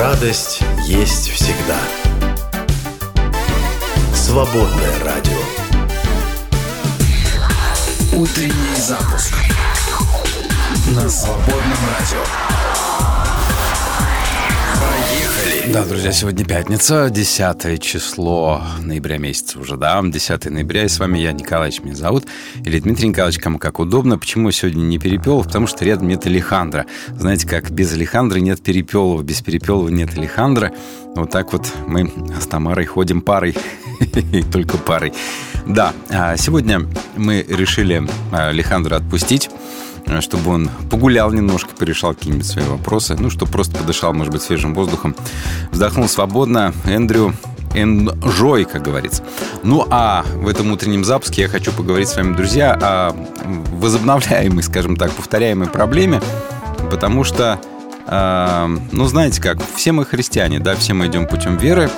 радость есть всегда. Свободное радио. Утренний запуск на свободном радио. Поехали! Да, друзья, сегодня пятница, 10 число ноября месяца уже, да, 10 ноября, и с вами я, Николаевич, меня зовут, или Дмитрий Николаевич, кому как удобно. Почему сегодня не перепел? Потому что рядом нет Алехандра. Знаете, как без Алехандра нет Перепелова, без Перепелова нет Алехандра. Вот так вот мы с Тамарой ходим парой, только парой. Да, а сегодня мы решили Алехандра отпустить. Э, чтобы он погулял немножко, порешал какие-нибудь свои вопросы, ну, чтобы просто подышал, может быть, свежим воздухом, вздохнул свободно. Эндрю enjoy, как говорится. Ну, а в этом утреннем запуске я хочу поговорить с вами, друзья, о возобновляемой, скажем так, повторяемой проблеме, потому что, э, ну, знаете как, все мы христиане, да, все мы идем путем веры,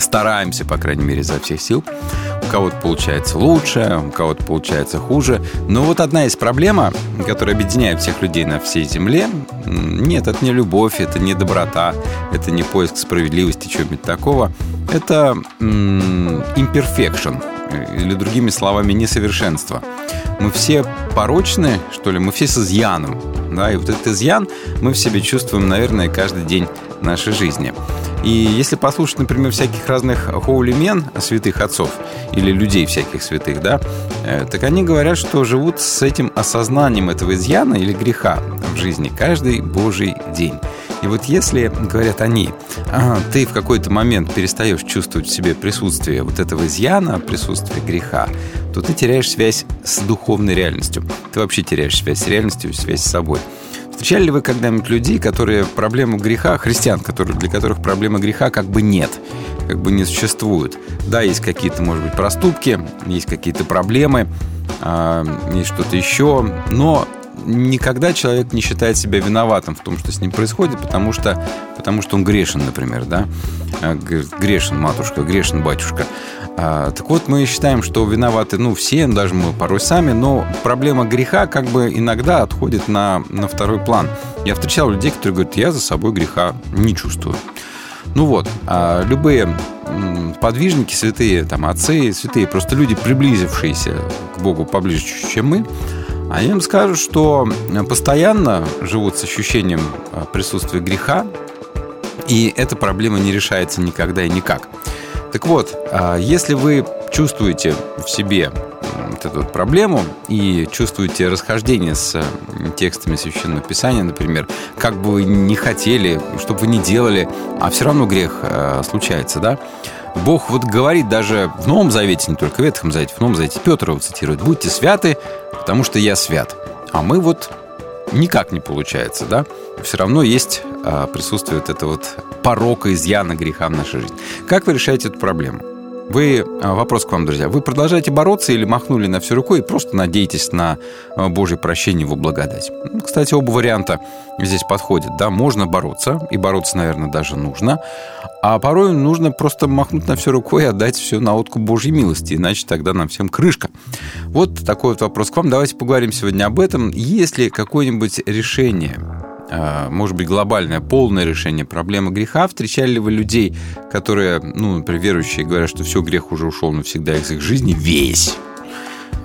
стараемся, по крайней мере, изо всех сил. У кого-то получается лучше, у кого-то получается хуже. Но вот одна из проблем, которая объединяет всех людей на всей земле, нет, это не любовь, это не доброта, это не поиск справедливости, чего-нибудь такого. Это imperfection, или другими словами, несовершенство. Мы все порочны, что ли, мы все с изъяном. Да, и вот этот изъян мы в себе чувствуем, наверное, каждый день нашей жизни. И если послушать, например, всяких разных хоулимен, святых отцов, или людей всяких святых, да, э, так они говорят, что живут с этим осознанием этого изъяна или греха в жизни каждый божий день. И вот если, говорят они, ты в какой-то момент перестаешь чувствовать в себе присутствие вот этого изъяна, присутствие греха, то ты теряешь связь с духовной реальностью. Ты вообще теряешь связь с реальностью, связь с собой. Встречали ли вы когда-нибудь людей, которые проблему греха, христиан, которые, для которых проблема греха как бы нет, как бы не существует? Да, есть какие-то, может быть, проступки, есть какие-то проблемы, э, есть что-то еще, но никогда человек не считает себя виноватым в том, что с ним происходит, потому что, потому что он грешен, например, да? А, грешен матушка, грешен батюшка. А, так вот, мы считаем, что виноваты, ну, все, даже мы порой сами, но проблема греха как бы иногда отходит на, на второй план. Я встречал людей, которые говорят, я за собой греха не чувствую. Ну вот, а любые подвижники, святые, там, отцы, святые, просто люди, приблизившиеся к Богу поближе, чем мы, они им скажут, что постоянно живут с ощущением а, присутствия греха, и эта проблема не решается никогда и никак. Так вот, а, если вы чувствуете в себе вот эту вот проблему и чувствуете расхождение с текстами Священного Писания, например, как бы вы не хотели, что бы вы ни делали, а все равно грех а, случается, да? Бог вот говорит даже в Новом Завете, не только в Ветхом Завете, в Новом Завете Петр его цитирует, «Будьте святы, потому что я свят». А мы вот никак не получается, да? Все равно есть а, присутствие вот этого вот порока, изъяна, греха в нашей жизни. Как вы решаете эту проблему? Вы, а, вопрос к вам, друзья, вы продолжаете бороться или махнули на всю рукой и просто надеетесь на а, Божье прощение, его благодать? Кстати, оба варианта здесь подходят. Да, можно бороться, и бороться, наверное, даже нужно. А порой нужно просто махнуть на всю рукой и отдать все на откуп Божьей милости, иначе тогда нам всем крышка. Вот такой вот вопрос к вам. Давайте поговорим сегодня об этом. Есть ли какое-нибудь решение может быть, глобальное, полное решение проблемы греха? Встречали ли вы людей, которые, ну, например, верующие, говорят, что все, грех уже ушел навсегда из их жизни, весь?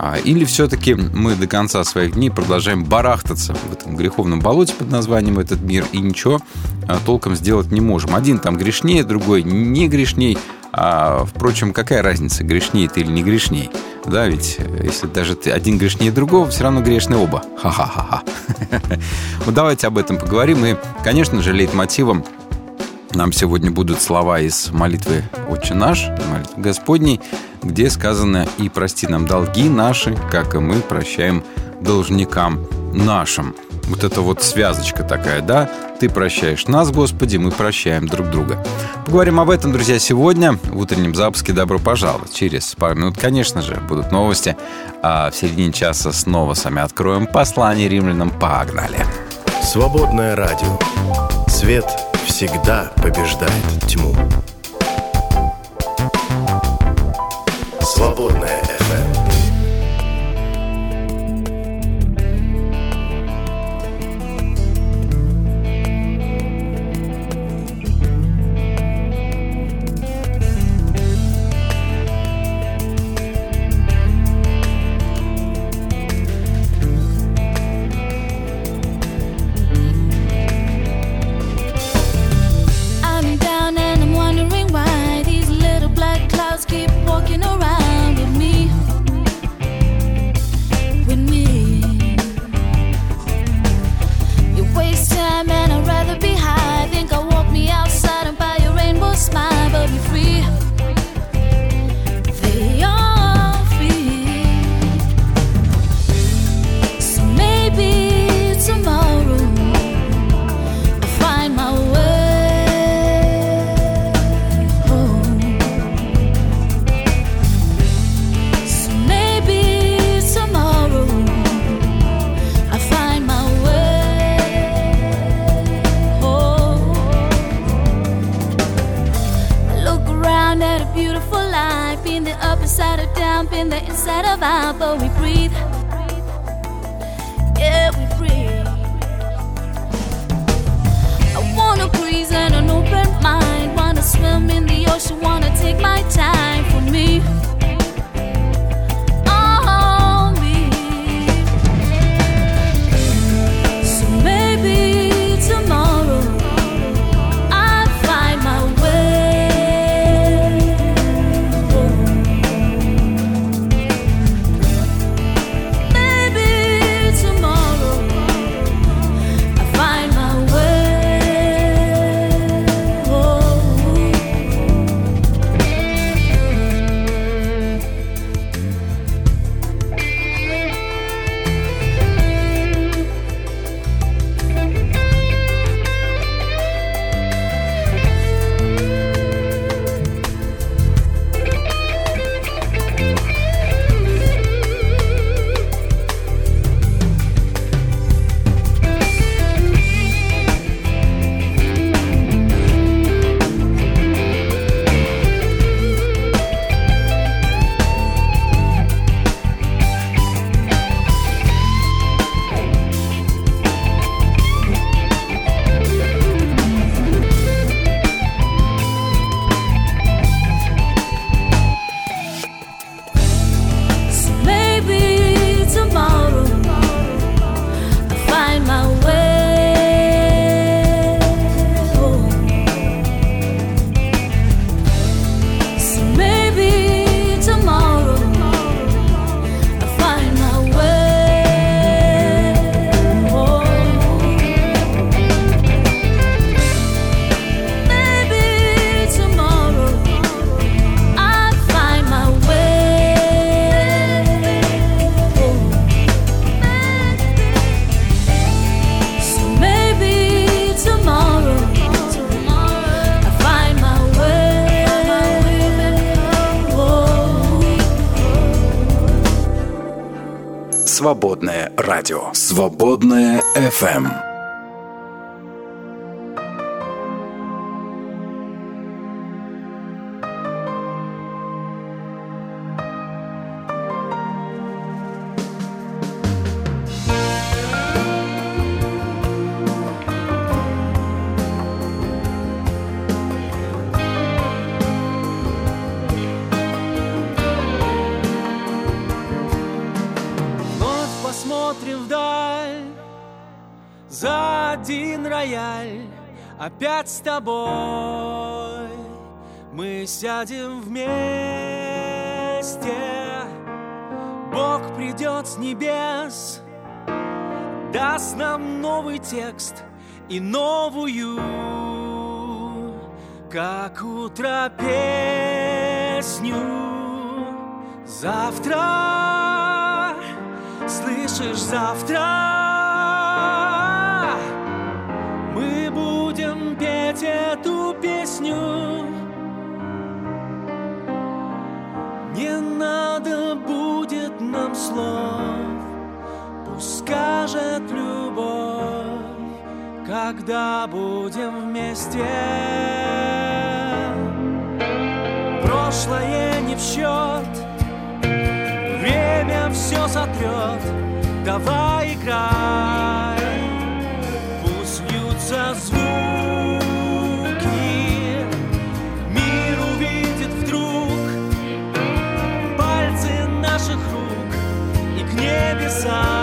А, или все-таки мы до конца своих дней продолжаем барахтаться в этом греховном болоте под названием «Этот мир» и ничего а, толком сделать не можем. Один там грешнее, другой не грешней. А, впрочем, какая разница, грешнее ты или не грешней? Да, ведь э, если даже ты один грешнее другого, все равно грешны оба. Ха-ха-ха-ха. Вот давайте об этом поговорим. И, конечно же, лейтмотивом нам сегодня будут слова из молитвы «Отче наш», молитвы Господней, где сказано «И прости нам долги наши, как и мы прощаем должникам нашим» вот эта вот связочка такая, да? Ты прощаешь нас, Господи, мы прощаем друг друга. Поговорим об этом, друзья, сегодня в утреннем запуске. Добро пожаловать. Через пару минут, конечно же, будут новости. А в середине часа снова сами откроем послание римлянам. Погнали. Свободное радио. Свет всегда побеждает тьму. Свободное радио. Свободное FM. Тобой мы сядем вместе. Бог придет с небес, даст нам новый текст и новую, как утро песню. Завтра, слышишь, завтра слов, пусть скажет любовь, когда будем вместе. Прошлое не в счет, время все сотрет, давай играй, revisar.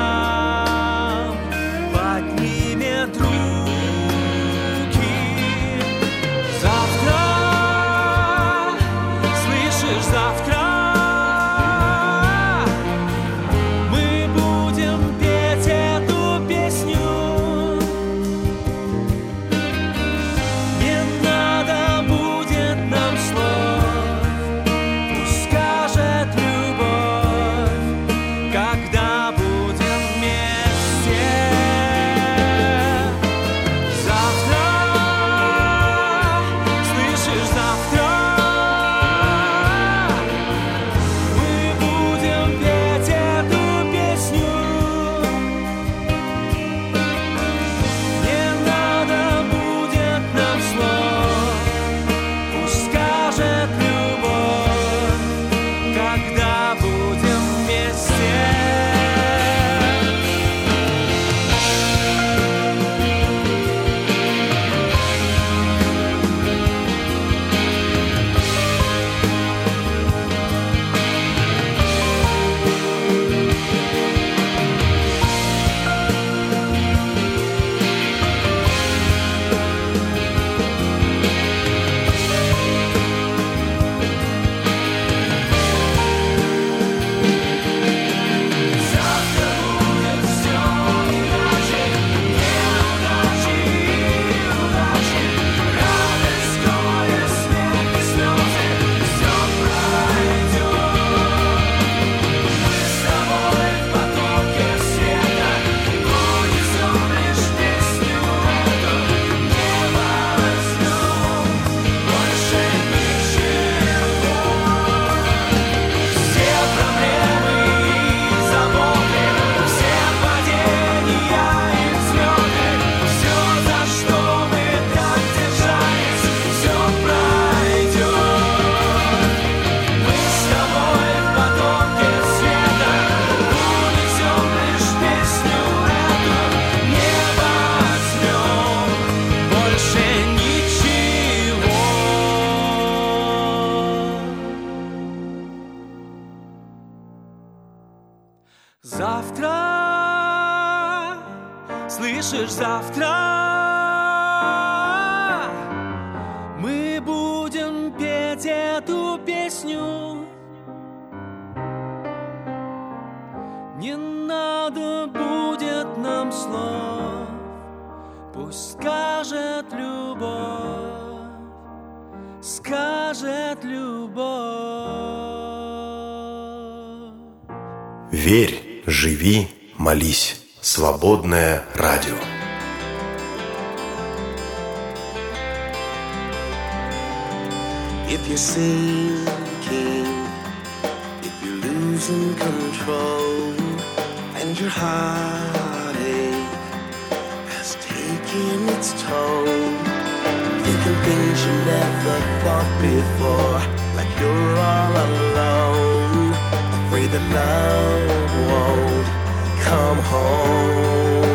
Молись. Свободное радио. If you're sinking, if you're losing control, and your heartache has taken its toll, thinking things you never thought before, like you're all alone, afraid that love won't come home.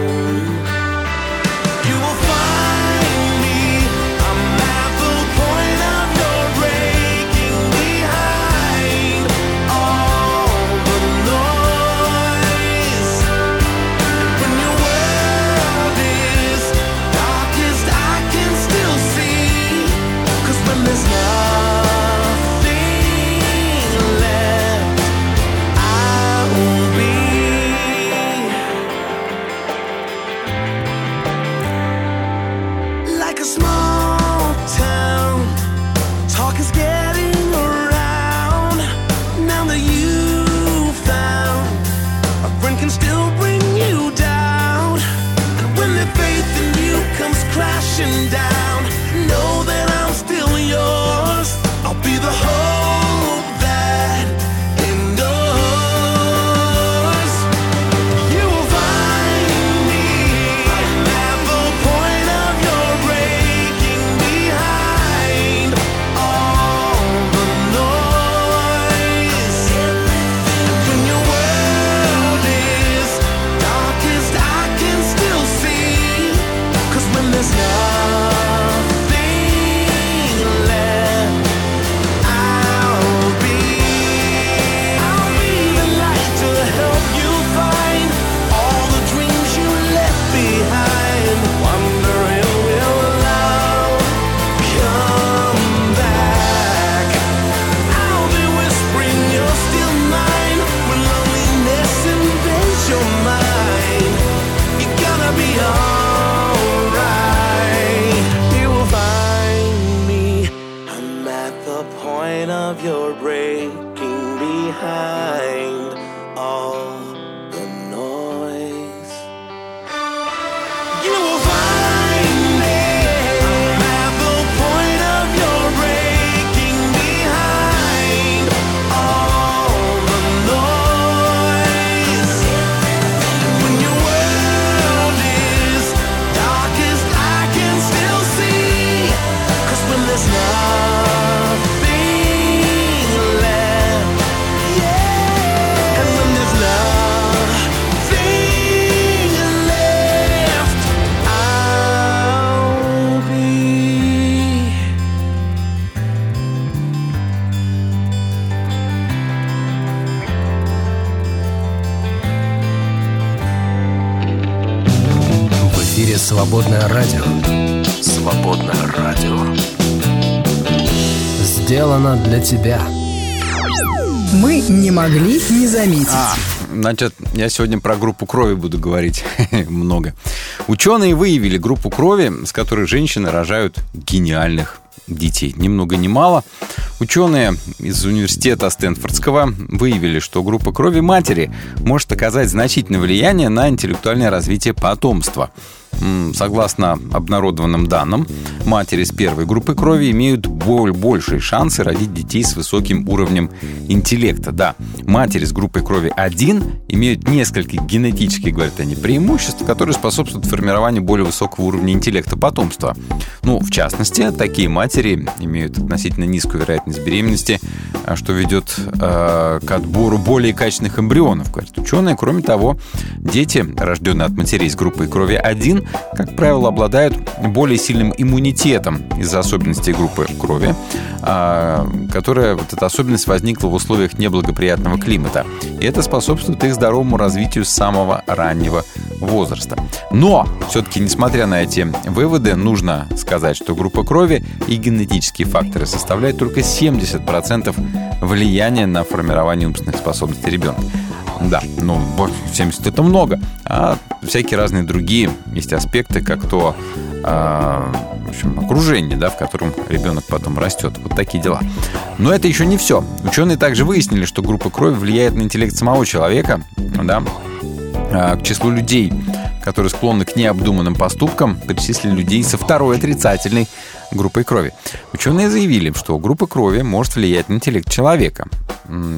Заметить. Значит, я сегодня про группу крови буду говорить много. Ученые выявили группу крови, с которой женщины рожают гениальных детей. Ни много ни мало. Ученые из университета Стэнфордского выявили, что группа крови матери может оказать значительное влияние на интеллектуальное развитие потомства. Согласно обнародованным данным, матери с первой группы крови имеют боль, большие шансы родить детей с высоким уровнем интеллекта. Да, матери с группой крови 1 имеют несколько генетических, говорят они, преимуществ, которые способствуют формированию более высокого уровня интеллекта потомства. Ну, в частности, такие матери имеют относительно низкую вероятность беременности, что ведет э, к отбору более качественных эмбрионов, говорят ученые. Кроме того, дети, рожденные от матерей с группой крови 1, как правило, обладают более сильным иммунитетом из-за особенностей группы крови, э, которая, вот эта особенность возникла в условиях неблагоприятного климата. И это способствует их здоровому развитию с самого раннего возраста. Но, все-таки, несмотря на эти выводы, нужно сказать, что группа крови и генетические факторы составляют только 70% влияния на формирование умственных способностей ребенка. Да, ну, 70 это много. А всякие разные другие есть аспекты, как то э, в общем, окружение, да, в котором ребенок потом растет. Вот такие дела. Но это еще не все. Ученые также выяснили, что группа крови влияет на интеллект самого человека, да, а, к числу людей, которые склонны к необдуманным поступкам, причислили людей со второй отрицательной группой крови. Ученые заявили, что группа крови может влиять на интеллект человека.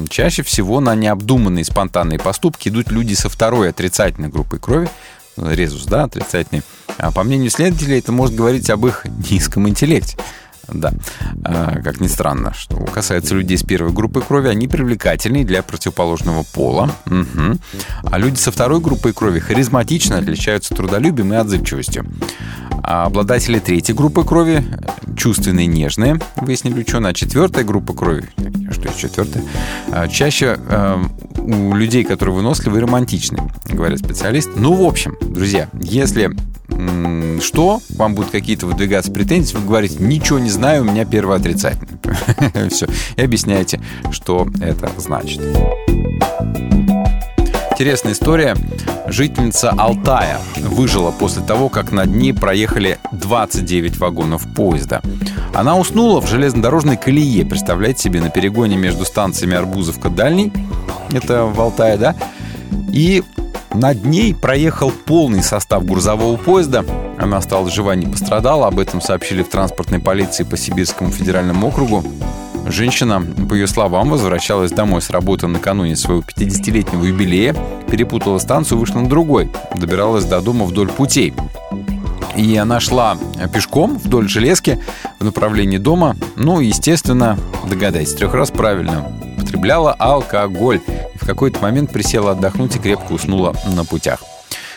Чаще всего на необдуманные спонтанные поступки идут люди со второй отрицательной группой крови, резус, да, отрицательный. А по мнению исследователей, это может говорить об их низком интеллекте. Да, а, как ни странно, что касается людей с первой группы крови, они привлекательны для противоположного пола. Угу. А люди со второй группой крови харизматично отличаются трудолюбием и отзывчивостью. А обладатели третьей группы крови чувственные, нежные, выяснили ученые. А четвертая группа крови, что четвертая, а, чаще э, у людей, которые выносливы романтичны, говорят специалисты. Ну, в общем, друзья, если что, вам будут какие-то выдвигаться претензии, вы говорите, ничего не знаю, у меня первое отрицательное. Все. И объясняете, что это значит. Интересная история. Жительница Алтая выжила после того, как над ней проехали 29 вагонов поезда. Она уснула в железнодорожной колее, представляете себе, на перегоне между станциями Арбузовка-Дальний, это в Алтае, да, и над ней проехал полный состав грузового поезда. Она осталась жива, не пострадала. Об этом сообщили в транспортной полиции по Сибирскому федеральному округу. Женщина, по ее словам, возвращалась домой с работы накануне своего 50-летнего юбилея, перепутала станцию, вышла на другой, добиралась до дома вдоль путей. И она шла пешком вдоль железки в направлении дома. Ну, естественно, догадайтесь, трех раз правильно. Потребляла алкоголь в какой-то момент присела отдохнуть и крепко уснула на путях.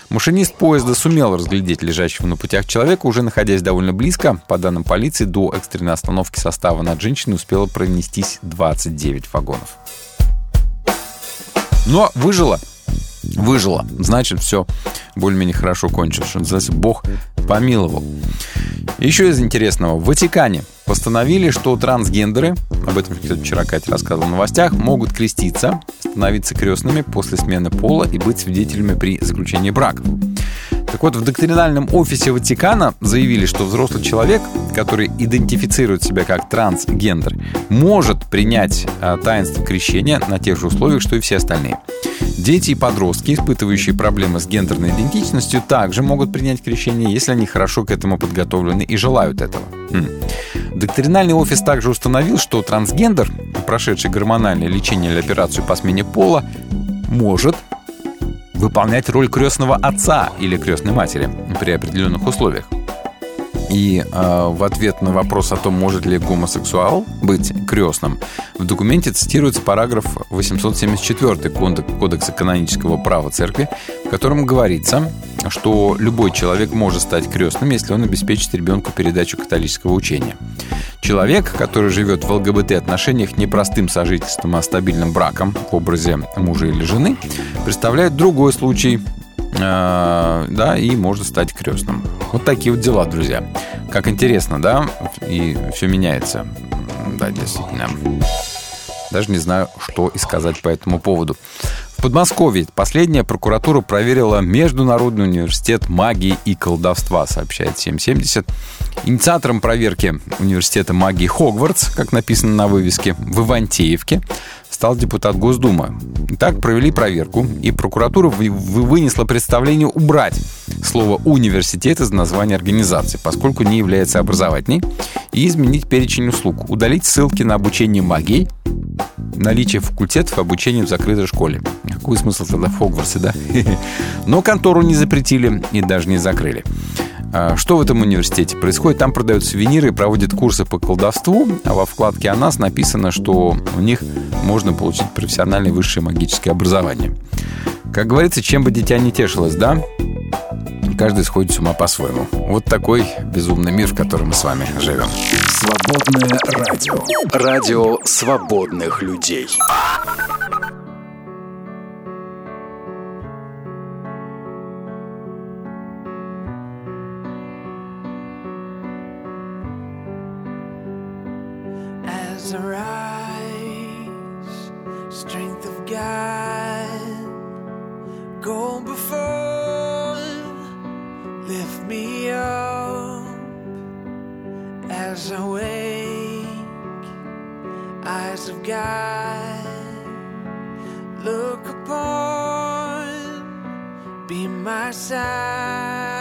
Машинист поезда сумел разглядеть лежащего на путях человека, уже находясь довольно близко. По данным полиции, до экстренной остановки состава над женщиной успело пронестись 29 вагонов. Но выжила. Выжила. Значит, все более-менее хорошо кончилось. Что Бог помиловал. Еще из интересного. В Ватикане постановили, что трансгендеры, об этом, вчера Катя рассказывала в новостях, могут креститься, становиться крестными после смены пола и быть свидетелями при заключении браков. Так вот, в доктринальном офисе Ватикана заявили, что взрослый человек, который идентифицирует себя как трансгендер, может принять э, таинство крещения на тех же условиях, что и все остальные. Дети и подростки, испытывающие проблемы с гендерной идентичностью, также могут принять крещение, если они хорошо к этому подготовлены и желают этого. Доктринальный офис также установил, что трансгендер, прошедший гормональное лечение или операцию по смене пола, может выполнять роль крестного отца или крестной матери при определенных условиях. И э, в ответ на вопрос о том, может ли гомосексуал быть крестным, в документе цитируется параграф 874 Кодекса канонического права церкви, в котором говорится, что любой человек может стать крестным, если он обеспечит ребенку передачу католического учения. Человек, который живет в ЛГБТ-отношениях не простым сожительством, а стабильным браком в образе мужа или жены, представляет другой случай да, и может стать крестным. Вот такие вот дела, друзья. Как интересно, да? И все меняется. Да, действительно. Даже не знаю, что и сказать по этому поводу. В Подмосковье последняя прокуратура проверила Международный университет магии и колдовства, сообщает 770. Инициатором проверки университета магии Хогвартс, как написано на вывеске, в Ивантеевке, стал депутат Госдумы. Так провели проверку, и прокуратура вынесла представление убрать слово «университет» из названия организации, поскольку не является образовательной, и изменить перечень услуг, удалить ссылки на обучение магии, наличие факультетов обучения в закрытой школе. Какой смысл тогда в Хогвартсе, да? Но контору не запретили и даже не закрыли. А, Что в этом университете происходит? Там продают сувениры и проводят курсы по колдовству, а во вкладке о нас написано, что у них можно получить профессиональное высшее магическое образование. Как говорится, чем бы дитя не тешилось, да? Каждый сходит с ума по-своему. Вот такой безумный мир, в котором мы с вами живем. Свободное радио. Радио свободных людей. Before, lift me up as I wake, eyes of God, look upon, be my side.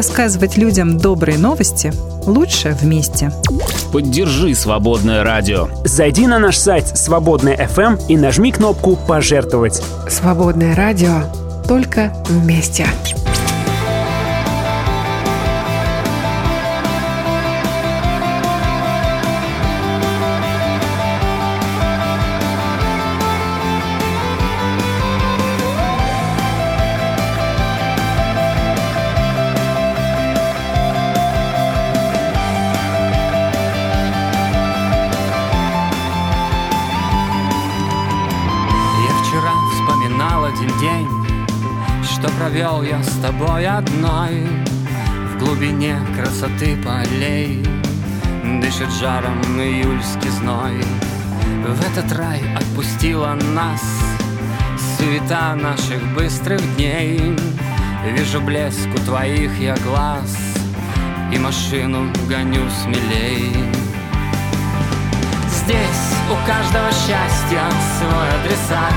Рассказывать людям добрые новости лучше вместе. Поддержи «Свободное радио». Зайди на наш сайт «Свободная FM и нажми кнопку «Пожертвовать». «Свободное радио» только вместе. С тобой одной. В глубине красоты полей Дышит жаром июльский зной. В этот рай отпустила нас Суета наших быстрых дней. Вижу блеск у твоих я глаз И машину гоню смелей. Здесь у каждого счастья свой адресат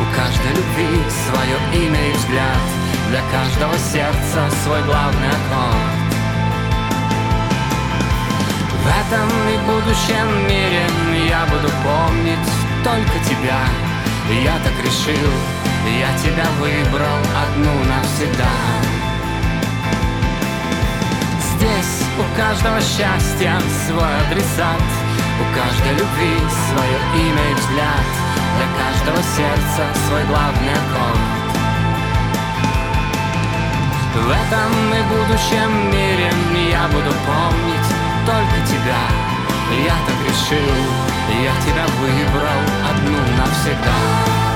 У каждой любви свое имя и взгляд для каждого сердца свой главный аккорд. В этом и будущем мире я буду помнить только тебя. Я так решил, я тебя выбрал одну навсегда. Здесь у каждого счастья свой адресат. У каждой любви свое имя и взгляд. Для каждого сердца свой главный аккорд будущем мире я буду помнить только тебя. Я так решил, я тебя выбрал одну навсегда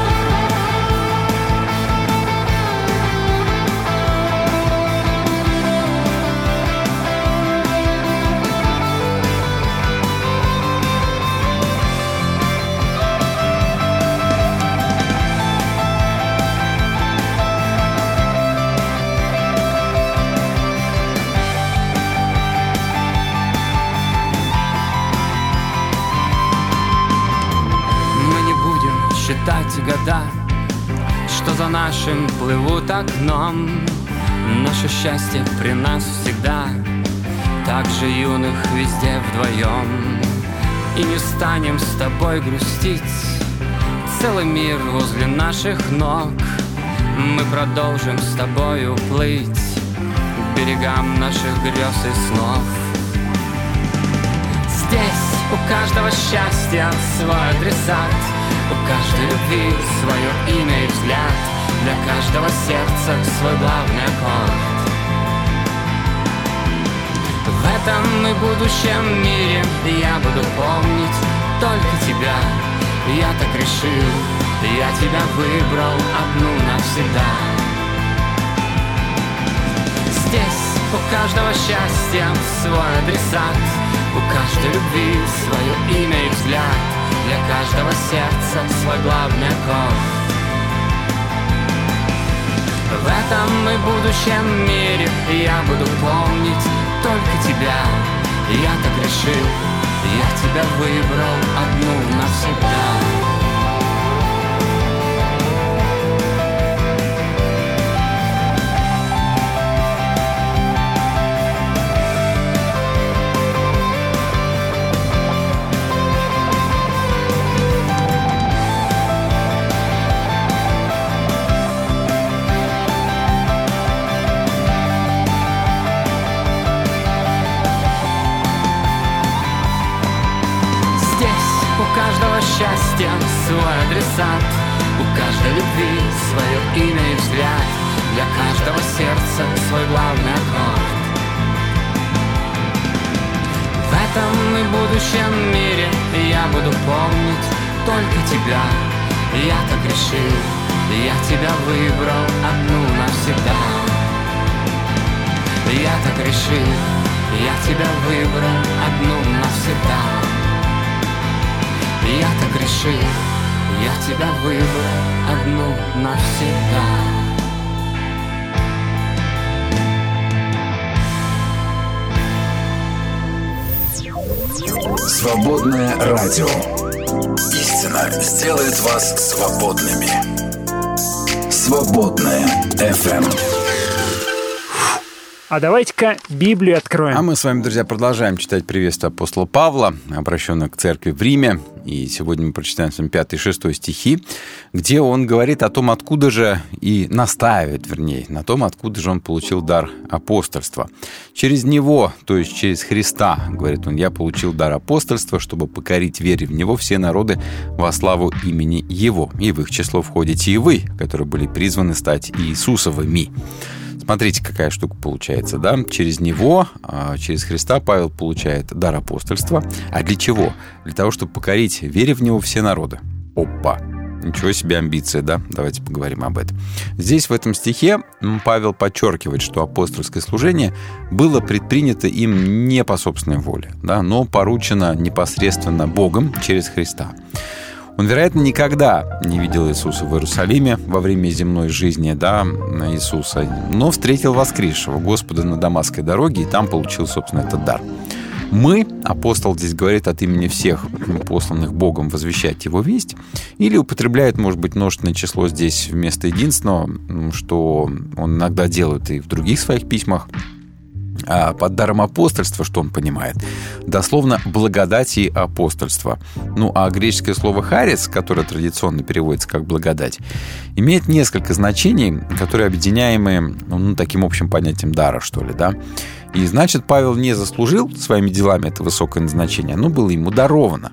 года, что за нашим плывут окном. Наше счастье при нас всегда, так же юных везде вдвоем. И не станем с тобой грустить, целый мир возле наших ног. Мы продолжим с тобой плыть к берегам наших грез и снов. Здесь у каждого счастья свой адресат — у каждой любви свое имя и взгляд. Для каждого сердца свой главный аккорд. В этом и будущем мире. Я буду помнить только тебя. Я так решил, я тебя выбрал одну навсегда. Здесь у каждого счастья свой адресат. У каждой любви свое имя и взгляд для каждого сердца свой главный аккорд В этом и будущем мире я буду помнить только тебя. Я так решил, я тебя выбрал одну навсегда адресат У каждой любви свое имя и взгляд. Для каждого сердца свой главный аккорд. В этом и будущем мире я буду помнить только тебя. Я так решил, я тебя выбрал одну навсегда. Я так решил, я тебя выбрал одну навсегда. Я так решил, я тебя выбрал одну навсегда. Свободное радио. Истина сделает вас свободными. Свободное FM. А давайте-ка Библию откроем. А мы с вами, друзья, продолжаем читать приветствие апостола Павла, обращенное к церкви в Риме. И сегодня мы прочитаем с вами 5 и 6 стихи, где он говорит о том, откуда же, и настаивает, вернее, на том, откуда же он получил дар апостольства. Через него, то есть через Христа, говорит он, я получил дар апостольства, чтобы покорить вере в него все народы во славу имени его. И в их число входите и вы, которые были призваны стать Иисусовыми. Смотрите, какая штука получается, да? Через него, а, через Христа Павел получает дар апостольства. А для чего? Для того, чтобы покорить, вере в него все народы. Опа! Ничего себе амбиция, да? Давайте поговорим об этом. Здесь, в этом стихе, Павел подчеркивает, что апостольское служение было предпринято им не по собственной воле, да, но поручено непосредственно Богом через Христа. Он, вероятно, никогда не видел Иисуса в Иерусалиме во время земной жизни да, Иисуса, но встретил воскресшего Господа на Дамасской дороге и там получил, собственно, этот дар. Мы, апостол здесь говорит от имени всех посланных Богом возвещать его весть, или употребляет, может быть, множественное число здесь вместо единственного, что он иногда делает и в других своих письмах, под даром апостольства, что он понимает, дословно благодать и апостольство. Ну, а греческое слово «харис», которое традиционно переводится как «благодать», имеет несколько значений, которые объединяемы ну, таким общим понятием дара, что ли, да. И значит, Павел не заслужил своими делами это высокое назначение, оно было ему даровано.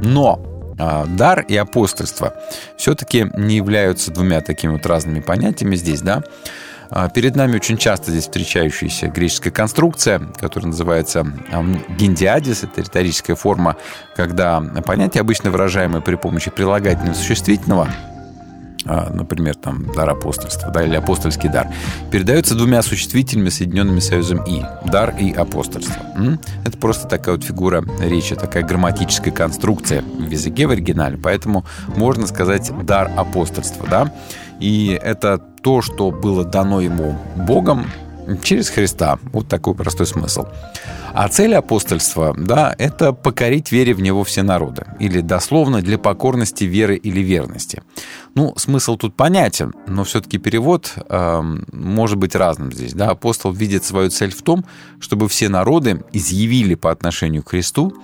Но а, дар и апостольство все-таки не являются двумя такими вот разными понятиями здесь, да. А, перед нами очень часто здесь встречающаяся греческая конструкция, которая называется гендиадис. Это риторическая форма, когда понятие, обычно выражаемое при помощи прилагательного существительного, а, например, там, дар апостольства, да, или апостольский дар, передается двумя существительными, соединенными союзом «и». Дар и апостольство. Это просто такая вот фигура речи, такая грамматическая конструкция в языке в оригинале, поэтому можно сказать «дар апостольства», да. И это то, что было дано ему Богом через Христа. Вот такой простой смысл. А цель апостольства, да, это покорить вере в него все народы. Или дословно для покорности веры или верности. Ну, смысл тут понятен, но все-таки перевод э, может быть разным здесь. Да? Апостол видит свою цель в том, чтобы все народы изъявили по отношению к Христу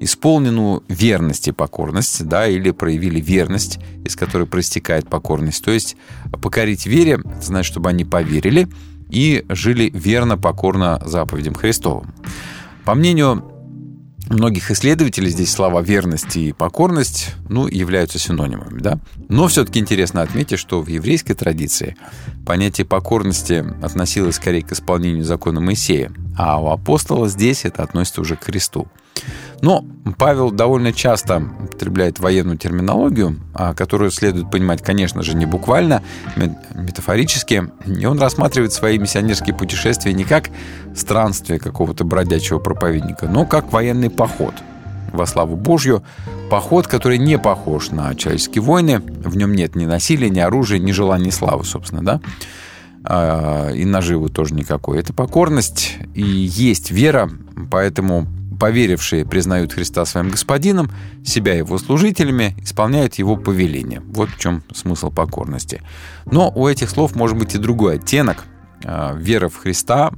исполненную верность и покорность, да, или проявили верность, из которой проистекает покорность. То есть покорить вере, значит, чтобы они поверили и жили верно, покорно заповедям Христовым. По мнению многих исследователей здесь слова верность и покорность ну, являются синонимами. Да? Но все-таки интересно отметить, что в еврейской традиции понятие покорности относилось скорее к исполнению закона Моисея, а у апостола здесь это относится уже к Христу. Но Павел довольно часто употребляет военную терминологию, а, которую следует понимать, конечно же, не буквально, метафорически. И он рассматривает свои миссионерские путешествия не как странствие какого-то бродячего проповедника, но как военный поход во славу Божью. Поход, который не похож на человеческие войны. В нем нет ни насилия, ни оружия, ни желания славы, собственно, да а, и наживы тоже никакой. Это покорность и есть вера, поэтому поверившие признают Христа своим господином, себя его служителями, исполняют его повеление. Вот в чем смысл покорности. Но у этих слов может быть и другой оттенок. А, вера в Христа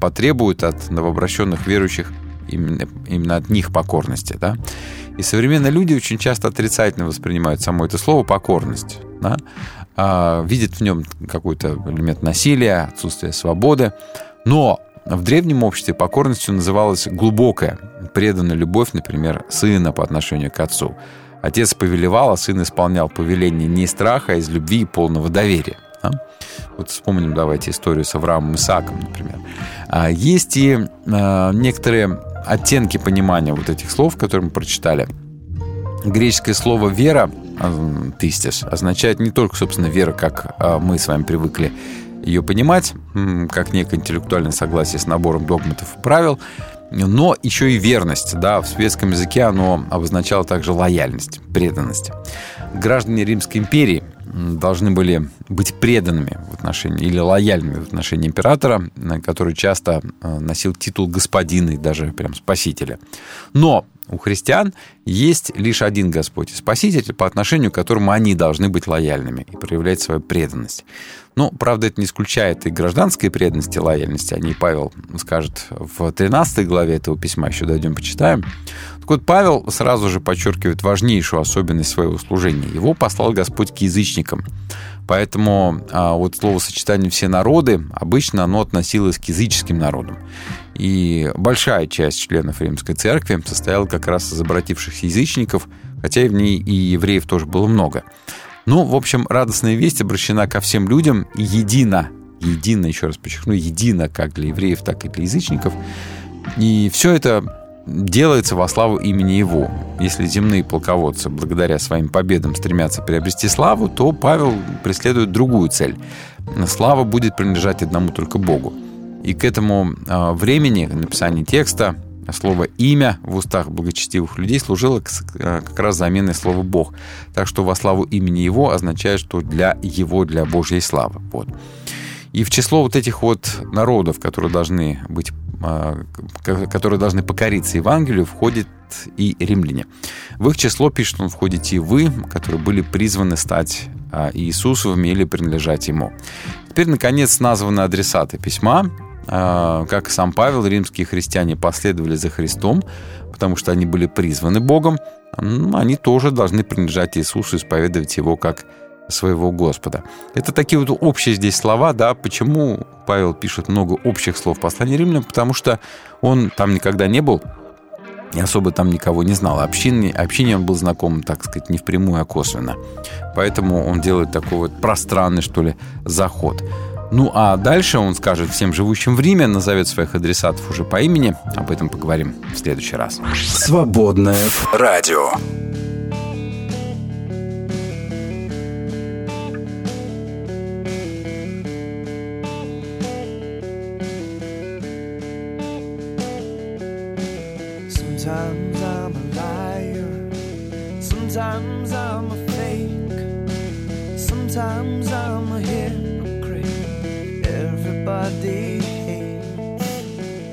потребует от новообращенных верующих именно, именно от них покорности. Да? И современные люди очень часто отрицательно воспринимают само это слово покорность. Да? А, видят в нем какой-то элемент насилия, отсутствие свободы. Но в древнем обществе покорностью называлась глубокая, преданная любовь, например, сына по отношению к отцу. Отец повелевал, а сын исполнял повеление не из страха, а из любви и полного доверия. Да? Вот вспомним давайте историю с Авраамом Исааком, например. А есть и а, некоторые оттенки понимания вот этих слов, которые мы прочитали. Греческое слово «вера» «тыстис» означает не только, собственно, вера, как а, мы с вами привыкли ее понимать, как некое интеллектуальное согласие с набором догматов и правил, но еще и верность. Да, в светском языке оно обозначало также лояльность, преданность. Граждане Римской империи должны были быть преданными в отношении или лояльными в отношении императора, который часто э, носил титул господина и даже прям спасителя. Но у христиан есть лишь один Господь и Спаситель, по отношению к которому они должны быть лояльными и проявлять свою преданность. Ну, правда, это не исключает и гражданской преданности, лояльности. О ней Павел скажет в 13 главе этого письма, еще дойдем, почитаем. Так вот, Павел сразу же подчеркивает важнейшую особенность своего служения. Его послал Господь к язычникам. Поэтому а, вот словосочетание «все народы» обычно оно относилось к языческим народам. И большая часть членов Римской церкви состояла как раз из обратившихся язычников, хотя и в ней и евреев тоже было много. Ну, в общем, радостная весть обращена ко всем людям едино. Едино, еще раз подчеркну, едино как для евреев, так и для язычников. И все это делается во славу имени Его. Если земные полководцы благодаря своим победам стремятся приобрести славу, то Павел преследует другую цель. Слава будет принадлежать одному только Богу. И к этому а, времени написания текста слово «имя» в устах благочестивых людей служило э, как раз заменой слова «бог». Так что во славу имени его означает, что для его, для Божьей славы. Вот. И в число вот этих вот народов, которые должны быть а, которые должны покориться Евангелию, входит и римляне. В их число, пишет он, входите и вы, которые были призваны стать а, Иисусовыми или принадлежать Ему. Теперь, наконец, названы адресаты письма. А, как сам Павел, римские христиане последовали за Христом, потому что они были призваны Богом. Они тоже должны принадлежать Иисусу исповедовать Его как своего Господа. Это такие вот общие здесь слова, да, почему Павел пишет много общих слов в послании римлянам, потому что он там никогда не был, и особо там никого не знал. Общине, общине он был знаком, так сказать, не впрямую, а косвенно. Поэтому он делает такой вот пространный, что ли, заход. Ну а дальше он скажет всем живущим в Риме, назовет своих адресатов уже по имени. Об этом поговорим в следующий раз. Свободное радио.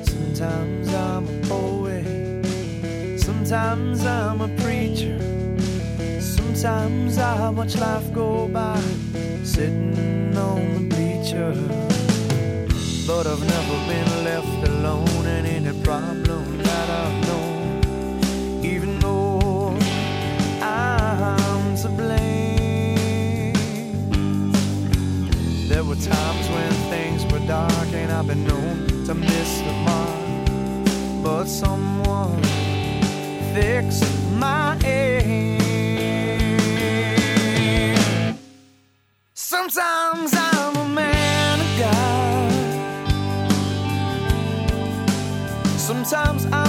Sometimes I'm a poet. Sometimes I'm a preacher. Sometimes I watch life go by, sitting on the bleacher. But I've never been left alone in any problem that I've known, even though I'm to blame. There were times dark and I've been known to miss the mark, but someone fixed my aim. Sometimes I'm a man of God. Sometimes I'm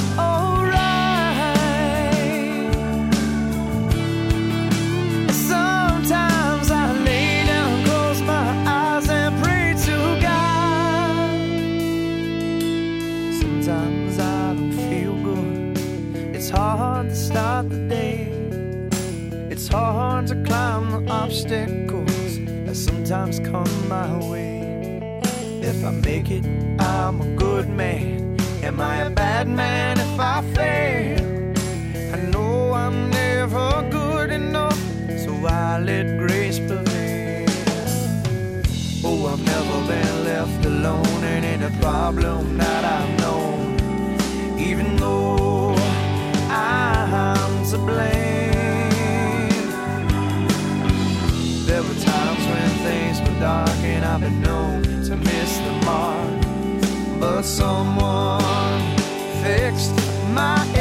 my way. If I make it, I'm a good man. Am I a bad man if I fail? I know I'm never good enough, so I let grace prevail. Oh, I've never been left alone in any problem that I've someone fixed my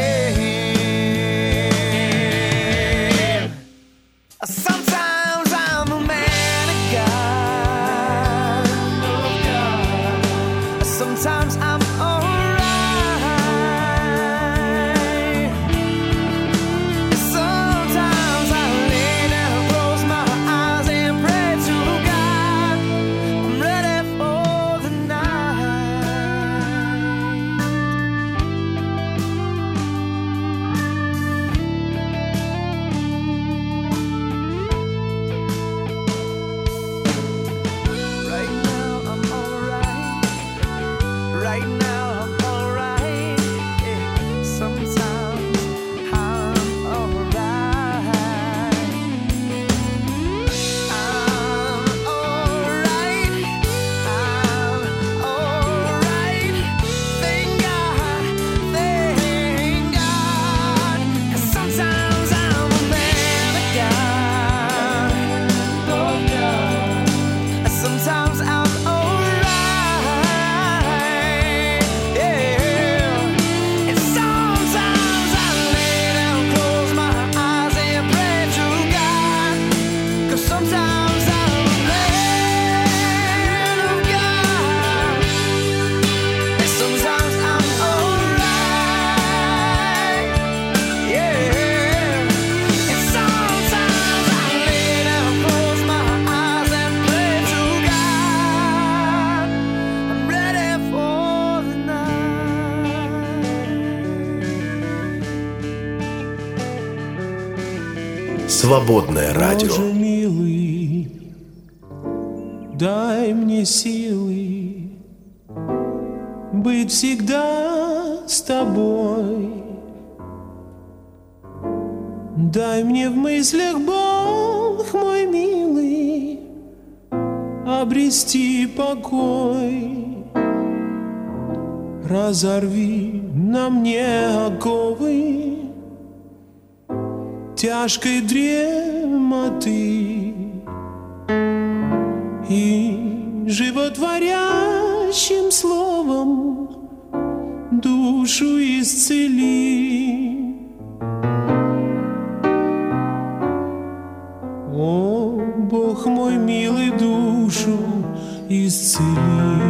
Свободное радио. Боже милый, дай мне силы быть всегда с тобой. Дай мне в мыслях, Бог мой милый, обрести покой. Разорви на мне оковы тяжкой дремоты И животворящим словом душу исцели. О, Бог мой милый, душу исцели.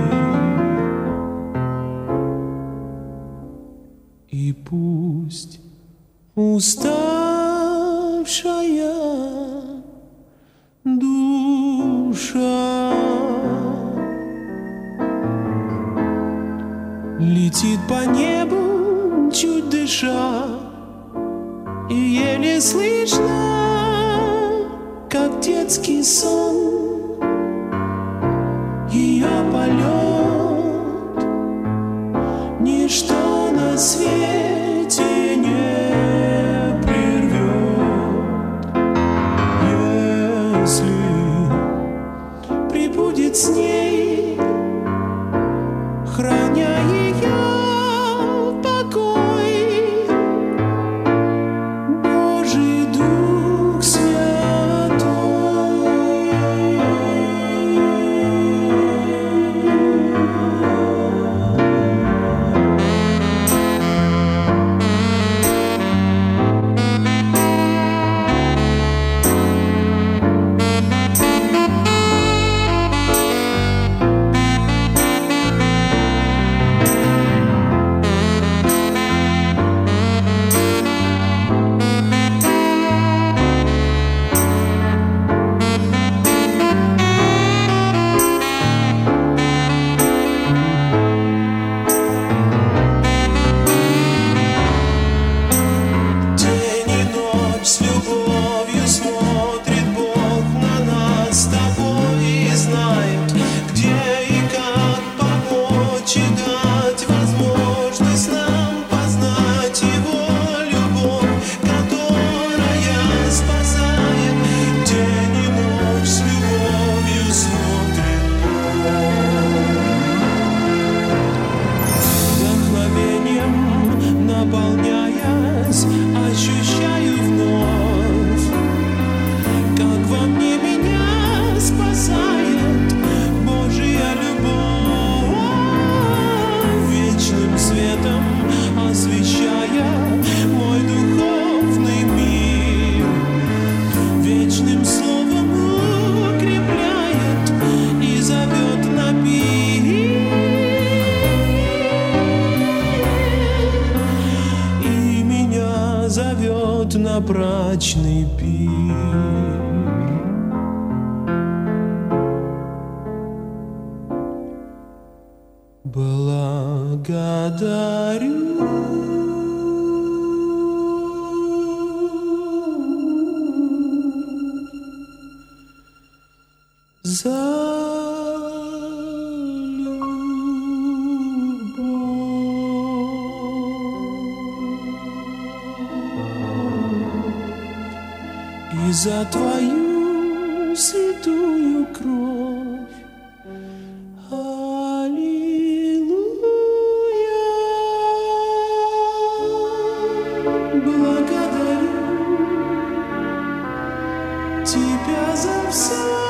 as of so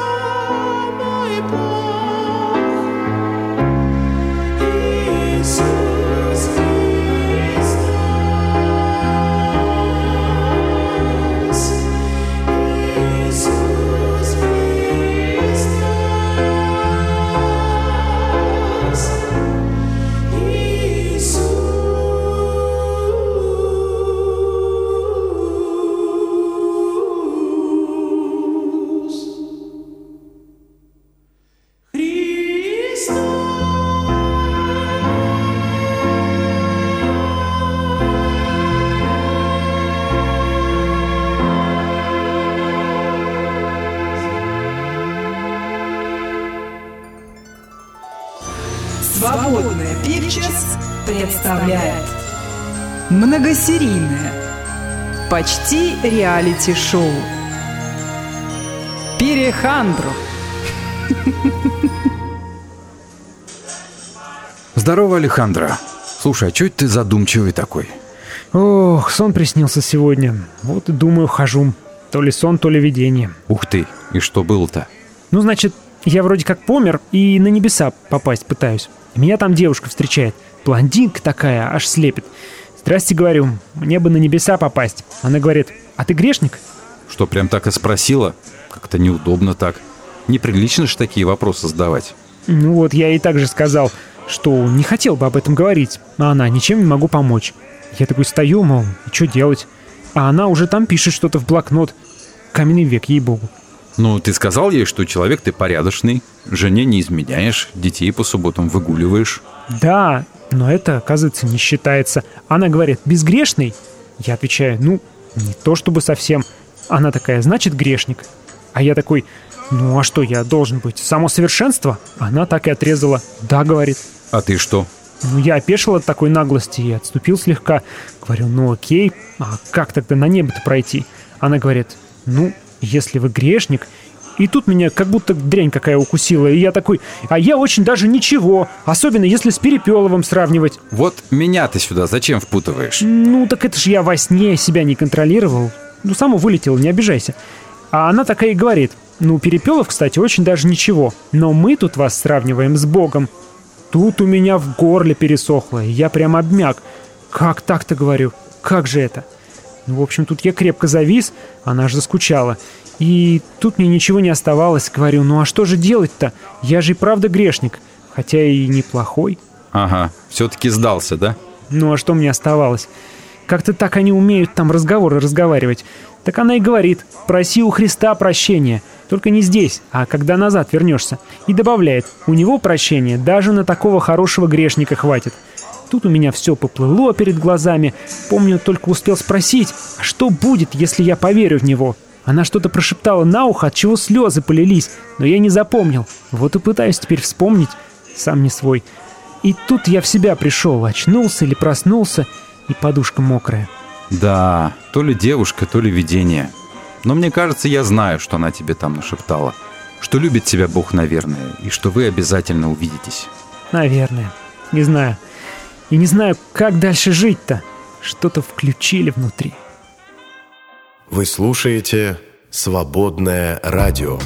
Почти реалити-шоу Перехандру Здорово, Алехандро. Слушай, а чё это ты задумчивый такой? Ох, сон приснился сегодня. Вот и думаю, хожу. То ли сон, то ли видение. Ух ты, и что было-то? Ну, значит, я вроде как помер и на небеса попасть пытаюсь. Меня там девушка встречает. Блондинка такая, аж слепит. Здрасте, говорю, мне бы на небеса попасть. Она говорит, а ты грешник? Что, прям так и спросила? Как-то неудобно так. Неприлично же такие вопросы задавать. Ну вот, я ей также сказал, что не хотел бы об этом говорить, а она ничем не могу помочь. Я такой стою, мол, что делать? А она уже там пишет что-то в блокнот. Каменный век, ей-богу. Ну, ты сказал ей, что человек ты порядочный, жене не изменяешь, детей по субботам выгуливаешь. Да, но это, оказывается, не считается. Она говорит, безгрешный? Я отвечаю, ну, не то чтобы совсем. Она такая, значит, грешник. А я такой, ну а что, я должен быть? Само совершенство? Она так и отрезала. Да, говорит. А ты что? Ну, я опешил от такой наглости и отступил слегка. Говорю, ну окей, а как тогда на небо-то пройти? Она говорит, ну, если вы грешник... И тут меня как будто дрянь какая укусила, и я такой, а я очень даже ничего, особенно если с Перепеловым сравнивать. Вот меня ты сюда зачем впутываешь? Ну, так это ж я во сне себя не контролировал. Ну, само вылетело, не обижайся. А она такая и говорит, ну, Перепелов, кстати, очень даже ничего, но мы тут вас сравниваем с Богом. Тут у меня в горле пересохло, и я прям обмяк. Как так-то, говорю, как же это? Ну, в общем, тут я крепко завис, она аж заскучала. И тут мне ничего не оставалось. Говорю, ну а что же делать-то? Я же и правда грешник, хотя и неплохой. Ага, все-таки сдался, да? Ну а что мне оставалось? Как-то так они умеют там разговоры разговаривать. Так она и говорит, проси у Христа прощения. Только не здесь, а когда назад вернешься. И добавляет, у него прощения даже на такого хорошего грешника хватит. Тут у меня все поплыло перед глазами. Помню, только успел спросить, а что будет, если я поверю в него? Она что-то прошептала на ухо, от чего слезы полились, но я не запомнил. Вот и пытаюсь теперь вспомнить, сам не свой. И тут я в себя пришел, очнулся или проснулся, и подушка мокрая. Да, то ли девушка, то ли видение. Но мне кажется, я знаю, что она тебе там нашептала. Что любит тебя Бог, наверное, и что вы обязательно увидитесь. Наверное. Не знаю. И не знаю, как дальше жить-то. Что-то включили внутри. Вы слушаете «Свободное радио».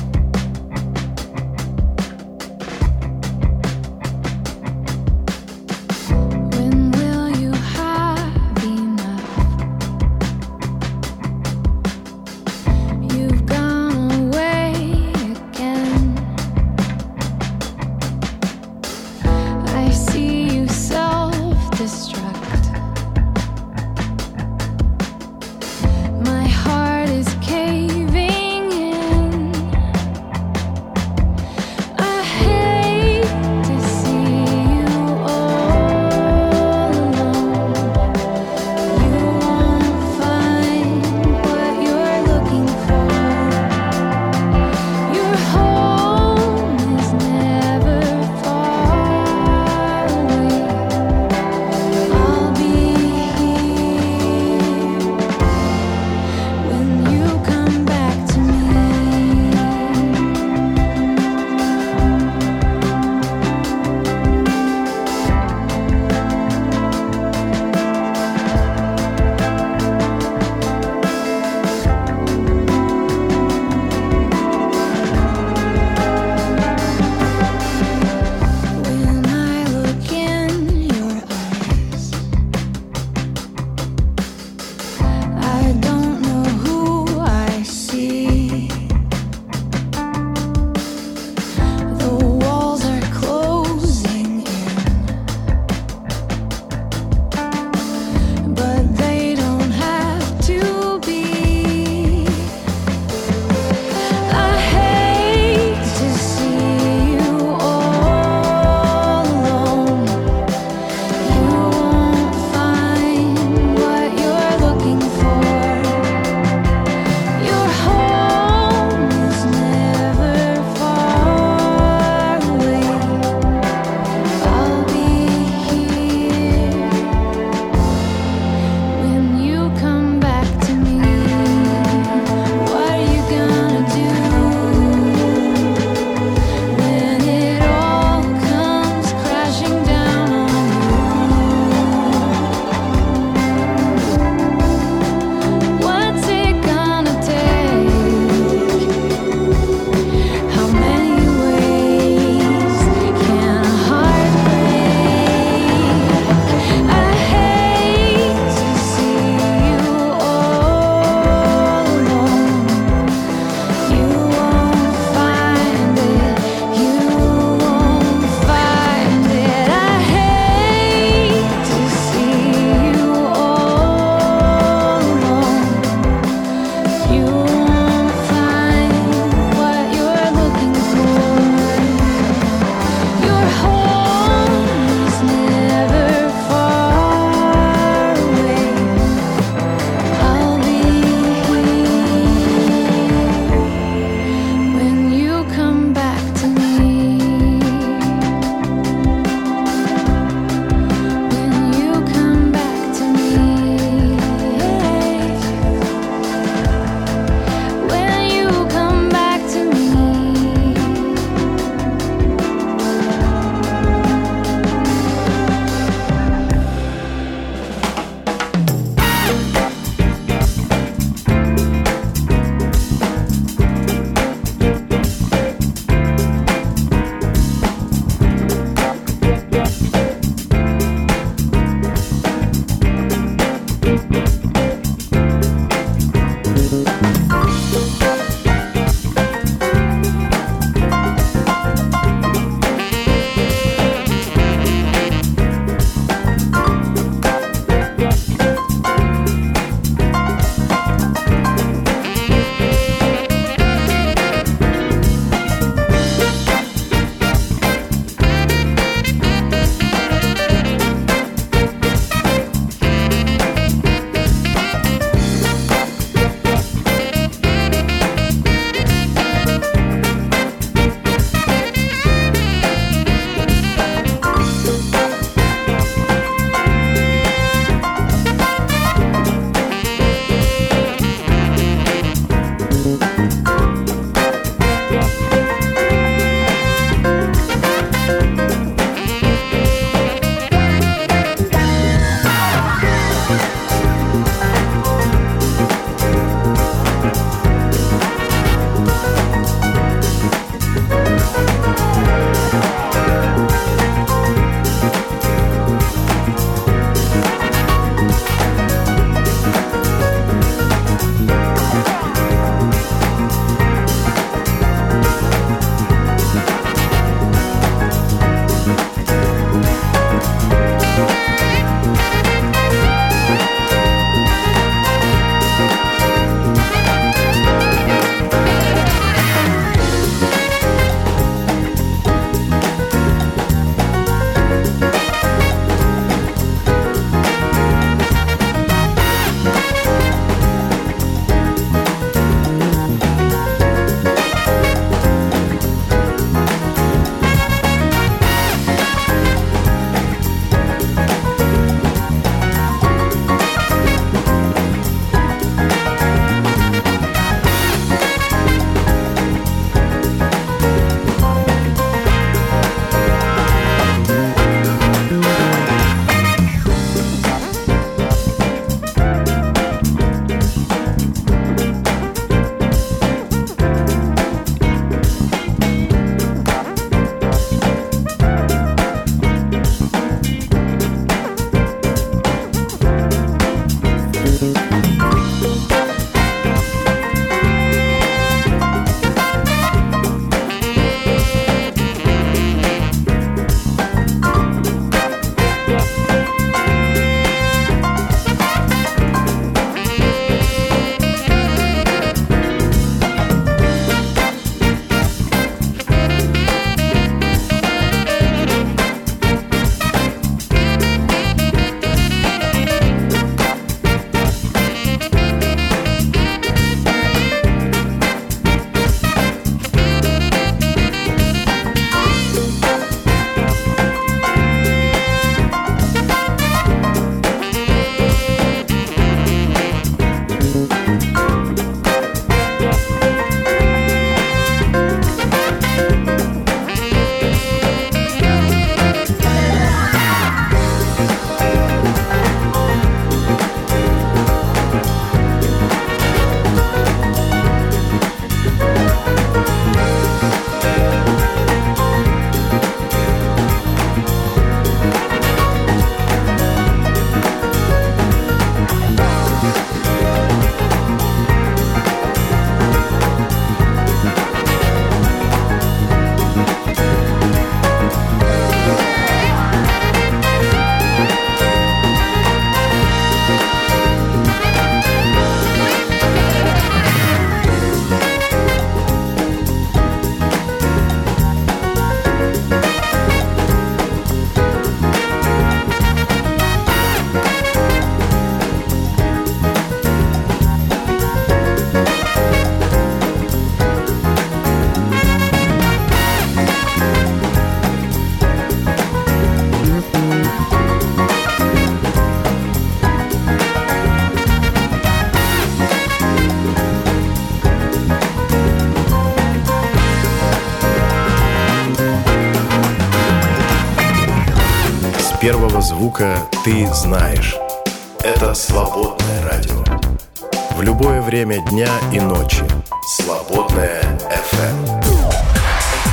Время дня и ночи. Свободное FM.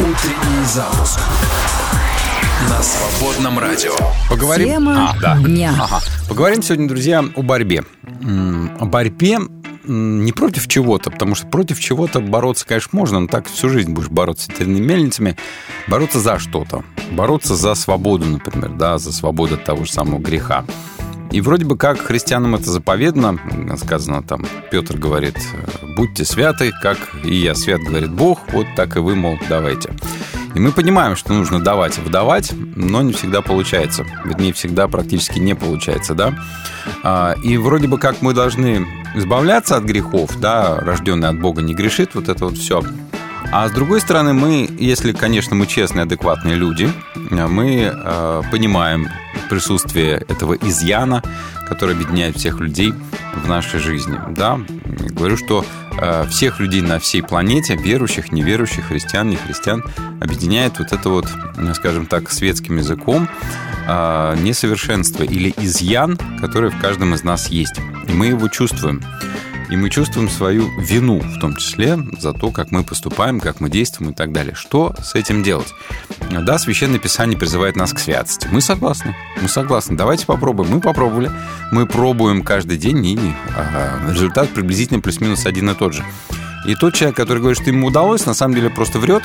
Утренний запуск на свободном радио. Поговорим... Тема А, да. дня. Ага. Поговорим сегодня, друзья, о борьбе. О борьбе не против чего-то, потому что против чего-то бороться, конечно, можно, но так всю жизнь будешь бороться с ветряными мельницами. Бороться за что-то. Бороться за свободу, например, да, за свободу от того же самого греха. И вроде бы как христианам это заповедно, сказано там, Петр говорит, будьте святы, как и я свят, говорит Бог, вот так и вы, мол, давайте. И мы понимаем, что нужно давать и выдавать, но не всегда получается. Вернее, всегда практически не получается, да. А, И вроде бы как мы должны избавляться от грехов, да, рожденный от Бога не грешит, вот это вот все. А с другой стороны, мы, если, конечно, мы честные, адекватные люди, мы э, понимаем присутствие этого изъяна, который объединяет всех людей в нашей жизни. Да, говорю, что э, всех людей на всей планете, верующих, неверующих, христиан, не христиан, объединяет вот это вот, ну, скажем так, светским языком э, несовершенство или изъян, который в каждом из нас есть. И мы его чувствуем. И мы чувствуем свою вину, в том числе, за то, как мы поступаем, как мы действуем и так далее. Что с этим делать? Да, Священное Писание призывает нас к святости. Мы согласны. Мы согласны. Давайте попробуем. Мы попробовали. Мы пробуем каждый день, и результат приблизительно плюс-минус один и тот же. И тот человек, который говорит, что ему удалось, на самом деле просто врет.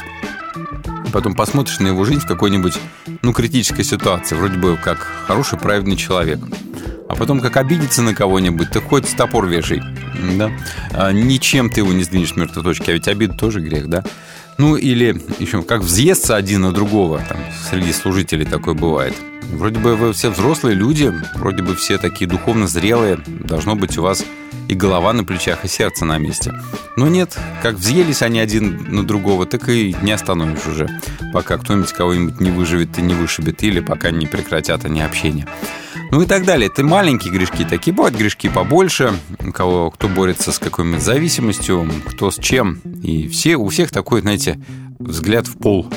Потом посмотришь на его жизнь в какой-нибудь, ну, критической ситуации. Вроде бы как хороший, праведный человек. А потом, как обидеться на кого-нибудь, ты хоть топор вешай. Да? А, ничем ты его не сдвинешь с мертвой точки, а ведь обида тоже грех, да? Ну, или еще как взъесться один на другого. Там, среди служителей такое бывает. Вроде бы вы все взрослые люди, вроде бы все такие духовно зрелые. Должно быть у вас и голова на плечах, и сердце на месте. Но нет, как взъелись они один на другого, так и не остановишь уже, пока кто-нибудь кого-нибудь не выживет и не вышибет, или пока не прекратят они общение. Ну и так далее. Это маленькие грешки такие. Бывают грешки побольше. У кого, кто борется с какой-нибудь зависимостью, кто с чем. И все, у всех такой, знаете, взгляд в пол.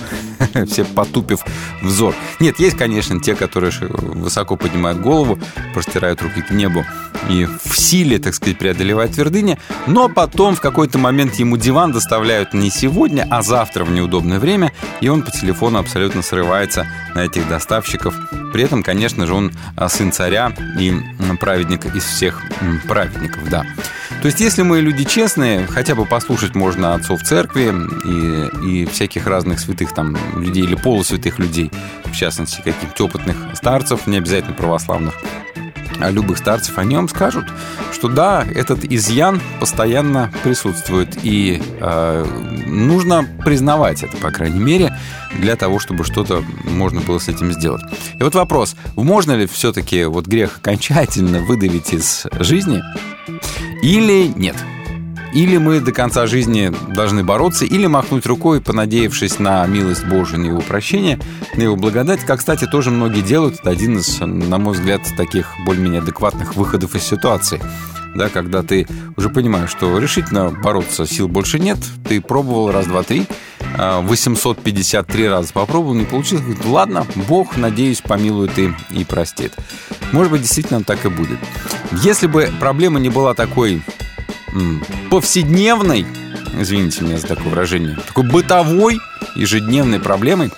Все потупив взор. Нет, есть, конечно, те, которые высоко поднимают голову, простирают руки к небу и в силе, так сказать, преодолевают твердыни, но потом в какой-то момент ему диван доставляют не сегодня, а завтра в неудобное время, и он по телефону абсолютно срывается на этих доставщиков. При этом, конечно же, он а, сын царя и праведник из всех праведников, да. То есть, если мы люди честные, хотя бы послушать можно отцов церкви и, и всяких разных святых там людей или полусвятых людей, в частности, каких-то опытных старцев, не обязательно православных, а любых старцев, они вам скажут, что да, этот изъян постоянно присутствует, и э, нужно признавать это, по крайней мере, для того, чтобы что-то можно было с этим сделать. И вот вопрос, можно ли все-таки вот грех окончательно выдавить из жизни или нет? Или мы до конца жизни должны бороться, или махнуть рукой, понадеявшись на милость Божию, на его прощение, на его благодать, как, кстати, тоже многие делают. Это один из, на мой взгляд, таких более-менее адекватных выходов из ситуации. Да, когда ты уже понимаешь, что решительно бороться сил больше нет, ты пробовал раз, два, три, 853 раза попробовал, не получилось. Говорит, ладно, Бог, надеюсь, помилует и, и простит. Может быть, действительно так и будет. Если бы проблема не была такой повседневной, извините меня за такое выражение, такой бытовой, ежедневной проблемой,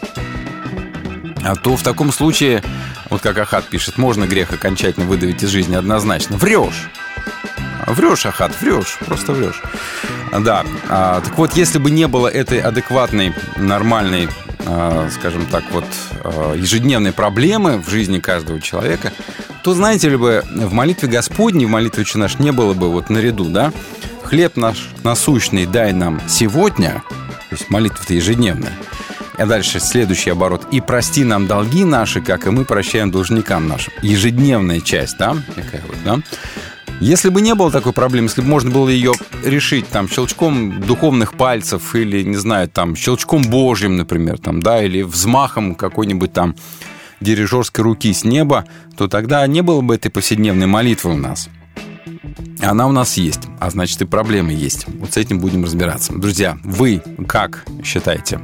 а то в таком случае, вот как Ахат пишет, можно грех окончательно выдавить из жизни однозначно. Врешь. Врешь, Ахат, врешь, просто врешь. Да, а, так вот, если бы не было этой адекватной, нормальной, а, скажем так, вот а, ежедневной проблемы в жизни каждого человека, то, знаете ли бы, в молитве Господней, в молитве «Отче наш» не было бы вот наряду, да? «Хлеб наш насущный дай нам сегодня», то есть молитва-то ежедневная, а дальше следующий оборот. «И прости нам долги наши, как и мы прощаем должникам нашим». Ежедневная часть, да? Такая вот, да? Если бы не было такой проблемы, если бы можно было ее решить там щелчком духовных пальцев или, не знаю, там щелчком божьим, например, там, да, или взмахом какой-нибудь там дирижерской руки с неба, то тогда не было бы этой повседневной молитвы у нас. Она у нас есть, а значит и проблемы есть. Вот с этим будем разбираться. Друзья, вы как считаете?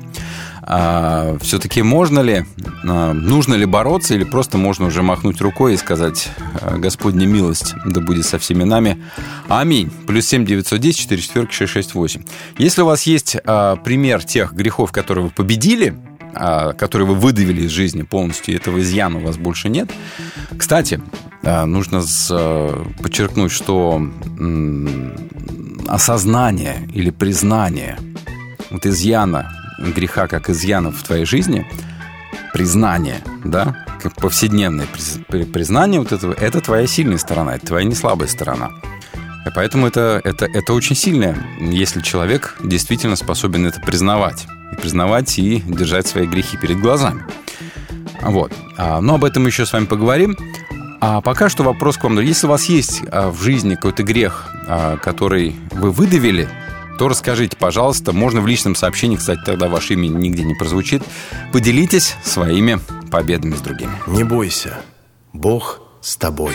Все-таки можно ли, а, нужно ли бороться, или просто можно уже махнуть рукой и сказать, а, Господня милость да будет со всеми нами. Аминь. Плюс 7 910 4 четверки 668. Если у вас есть а, пример тех грехов, которые вы победили, а, которые вы выдавили из жизни полностью, и этого изъяна у вас больше нет. Кстати, а, нужно а, подчеркнуть, что осознание или признание вот изъяна греха как изъяна в твоей жизни, признание, да, как повседневное приз- при- признание вот этого, это твоя сильная сторона, это твоя не слабая сторона. И поэтому это, это, это очень сильно, если человек действительно способен это признавать. И признавать и держать свои грехи перед глазами. Вот. А, Но об этом мы еще с вами поговорим. А пока что вопрос к вам. Если у вас есть а, в жизни какой-то грех, а, который вы выдавили, то расскажите, пожалуйста. Можно в личном сообщении, кстати, тогда ваше имя нигде не прозвучит. Поделитесь своими победами с другими. Не бойся, Бог с тобой.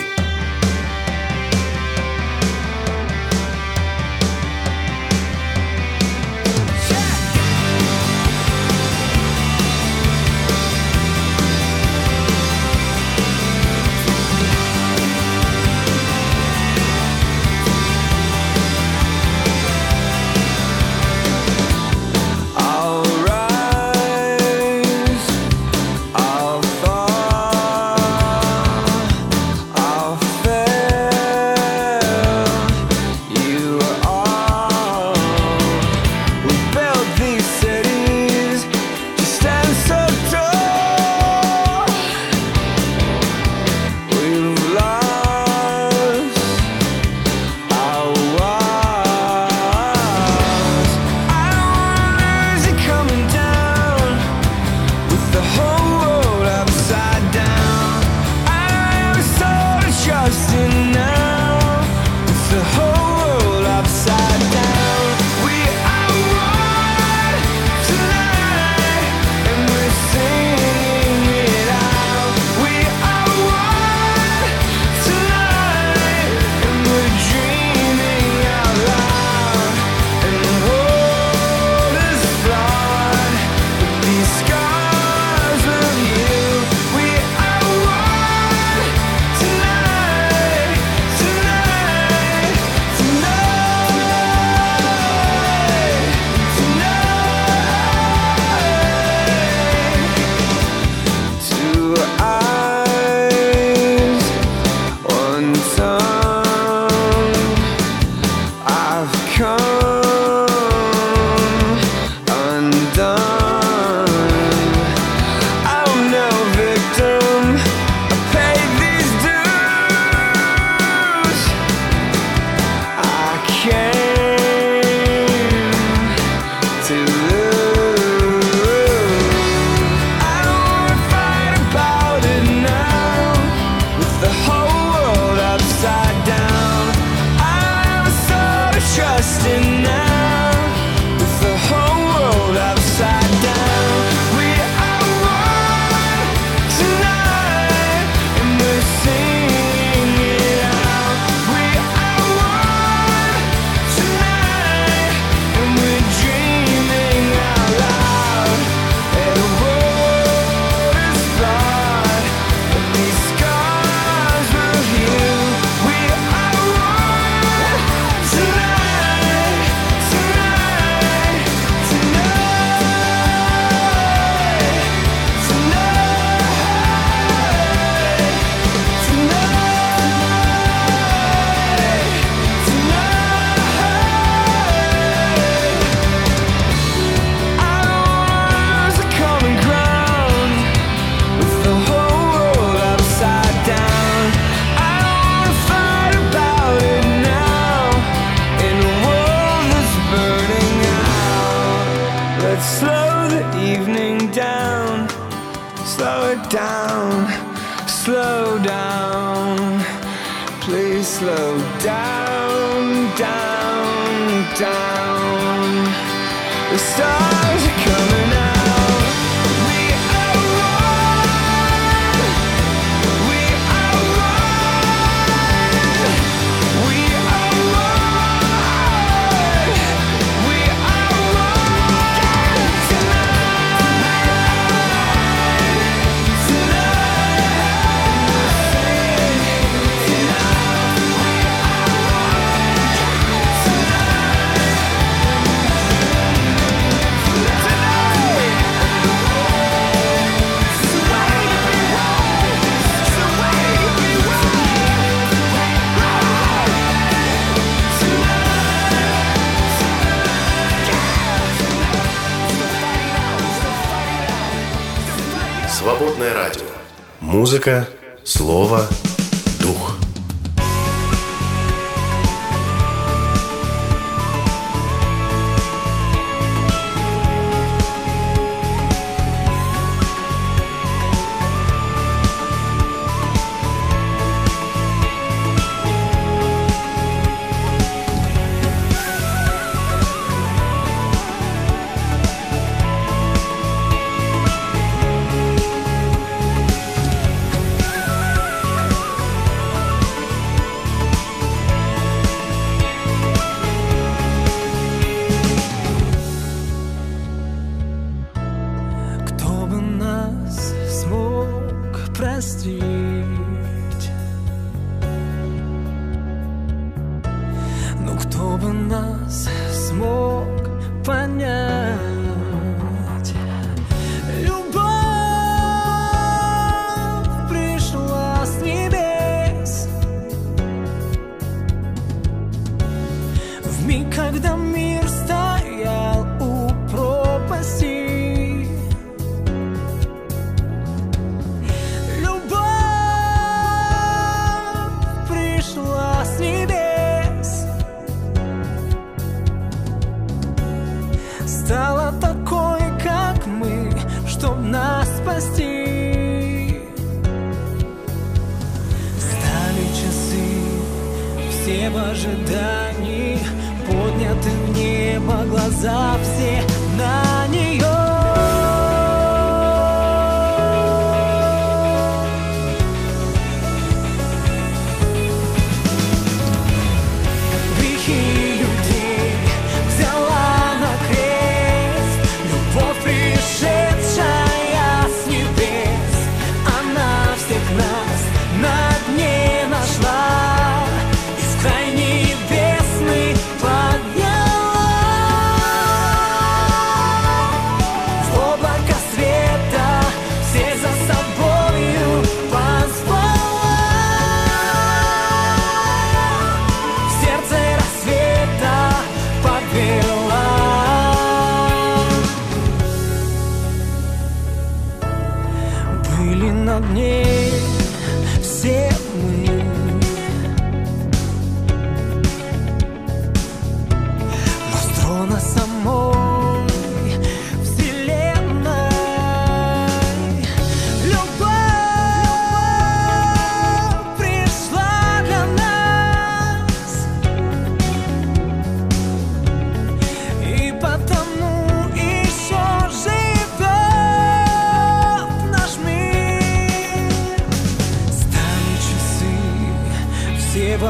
музыка, слово –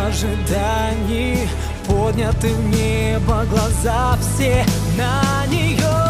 ожиданий. Подняты в небо глаза все на нее.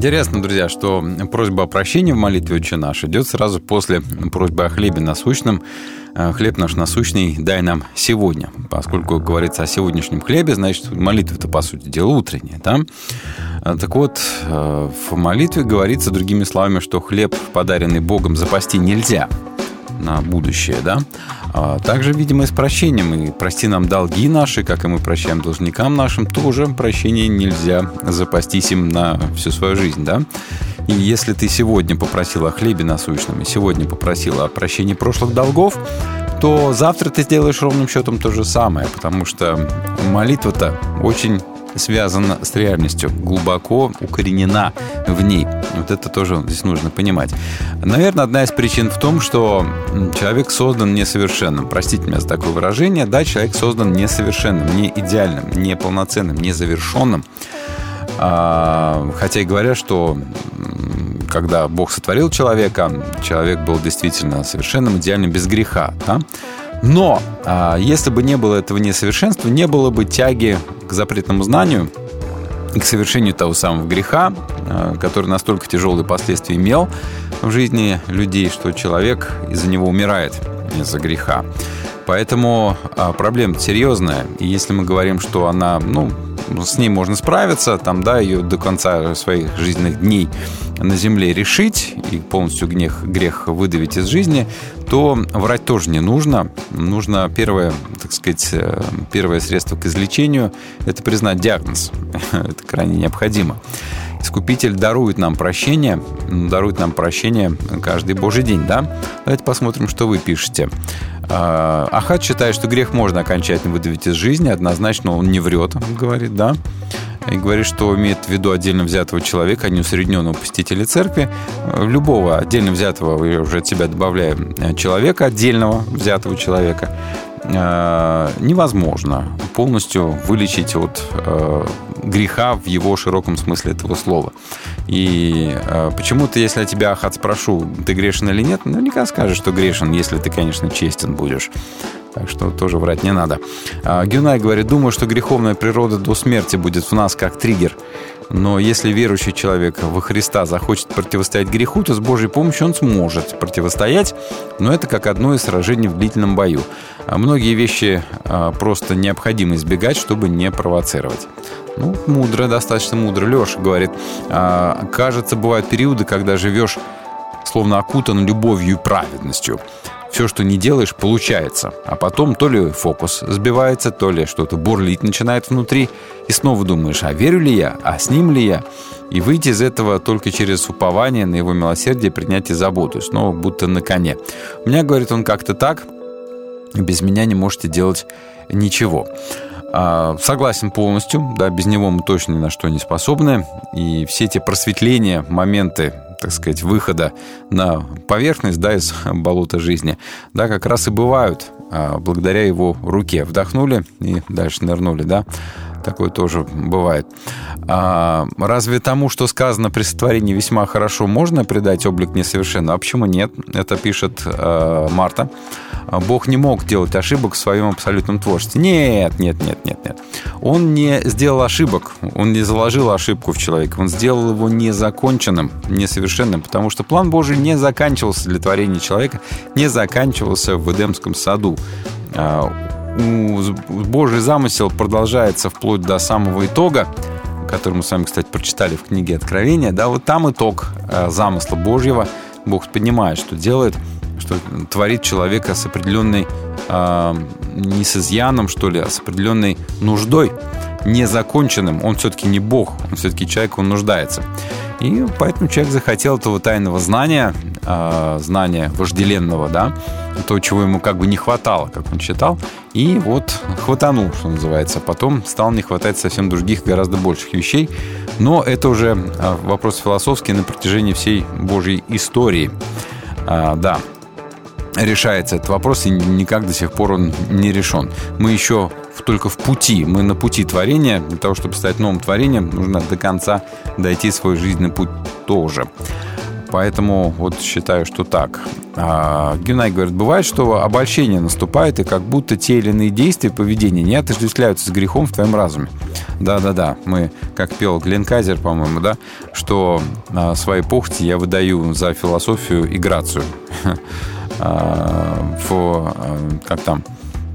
Интересно, друзья, что просьба о прощении в молитве «Отче наш» идет сразу после просьбы о хлебе насущном. Э, Хлеб наш насущный дай нам сегодня. Поскольку говорится о сегодняшнем хлебе, значит, молитва-то, по сути дела, утренняя. Да? Э, Так вот, э, в молитве говорится другими словами, что хлеб, подаренный Богом, запасти нельзя на будущее, да? А также, видимо, и с прощением. И прости нам долги наши, как и мы прощаем должникам нашим, тоже прощение нельзя запастись им на всю свою жизнь, да? И если ты сегодня попросил о хлебе насущном и сегодня попросил о прощении прошлых долгов, то завтра ты сделаешь ровным счетом то же самое, потому что молитва-то очень связана с реальностью, глубоко укоренена в ней. Вот это тоже здесь нужно понимать. Наверное, одна из причин в том, что человек создан несовершенным. Простите меня за такое выражение. Да, человек создан несовершенным, не идеальным, не полноценным, не завершенным. А, Хотя и говорят, что когда Бог сотворил человека, человек был действительно совершенным, идеальным, без греха. Да? Но а, если бы не было этого несовершенства, не было бы тяги к запретному знанию и к совершению того самого греха, а, который настолько тяжелые последствия имел в жизни людей, что человек из-за него умирает из-за греха. Поэтому а, проблема серьезная. И если мы говорим, что она, ну, с ней можно справиться, там, да, ее до конца своих жизненных дней на земле решить и полностью грех, грех выдавить из жизни, то врать тоже не нужно. Нужно первое, так сказать, э, первое средство к излечению – это признать диагноз. Это крайне необходимо. Искупитель дарует нам прощение, дарует нам прощение каждый божий день, да? Давайте посмотрим, что вы пишете. А, Ахат считает, что грех можно окончательно выдавить из жизни, однозначно он не врет, он говорит, да? И говорит, что имеет в виду отдельно взятого человека, а не усредненного посетителя церкви. Любого отдельно взятого, я уже от себя добавляю, человека, отдельного взятого человека, э, невозможно полностью вылечить от э, греха в его широком смысле этого слова. И э, почему-то, если я тебя, Ахат, спрошу, ты грешен или нет, наверняка скажешь, что грешен, если ты, конечно, честен будешь. Так что тоже врать не надо. А, Гюнай говорит, думаю, что греховная природа до смерти будет в нас как триггер. Но если верующий человек во Христа захочет противостоять греху, то с Божьей помощью он сможет противостоять. Но это как одно из сражений в длительном бою. А Многие вещи а, просто необходимо избегать, чтобы не провоцировать. Ну, мудро, достаточно мудро. Леша говорит, кажется, бывают периоды, когда живешь словно окутан любовью и праведностью. Все, что не делаешь, получается. А потом то ли фокус сбивается, то ли что-то бурлить начинает внутри. И снова думаешь, а верю ли я, а с ним ли я? И выйти из этого только через упование на его милосердие, принятие заботу. И снова будто на коне. У меня, говорит он, как-то так. Без меня не можете делать ничего. А, Согласен полностью, да, без него мы точно ни на что не способны. И все эти просветления, моменты, так сказать, выхода на поверхность, да, из болота жизни, да, как раз и бывают а, благодаря его руке. Вдохнули и дальше нырнули, да. Такое тоже бывает. А, разве тому, что сказано при сотворении весьма хорошо, можно придать облик несовершенного? А почему нет? Это пишет а, Марта. Бог не мог делать ошибок в своем абсолютном творчестве. Нет, нет, нет, нет, нет. Он не сделал ошибок, он не заложил ошибку в человека, он сделал его незаконченным, несовершенным, потому что план Божий не заканчивался для творения человека, не заканчивался в Эдемском саду. А, Божий замысел продолжается вплоть до самого итога, который мы с вами, кстати, прочитали в книге Откровения, да, вот там итог э, замысла Божьего. Бог понимает, что делает, что творит человека с определенной, э, не с изъяном, что ли, а с определенной нуждой. Незаконченным. Он все-таки не Бог, он все-таки человек, он нуждается. И поэтому человек захотел этого тайного знания, э, знания вожделенного, да, то, чего ему как бы не хватало, как он считал, и вот хватанул, что называется. Потом стал не хватать совсем других, гораздо больших вещей. Но это уже э, вопрос философский на протяжении всей Божьей истории. А, да, решается этот вопрос, и никак до сих пор он не решен. Мы еще только в пути, мы на пути творения. Для того, чтобы стать новым творением, нужно до конца дойти свой жизненный путь тоже. Поэтому вот считаю, что так. А, Геннадий говорит, бывает, что обольщение наступает, и как будто те или иные действия, поведения не отождествляются с грехом в твоем разуме. Да-да-да, мы, как пел Глен Кайзер, по-моему, да, что а, свои похоти я выдаю за философию и грацию. А, в, а, как там,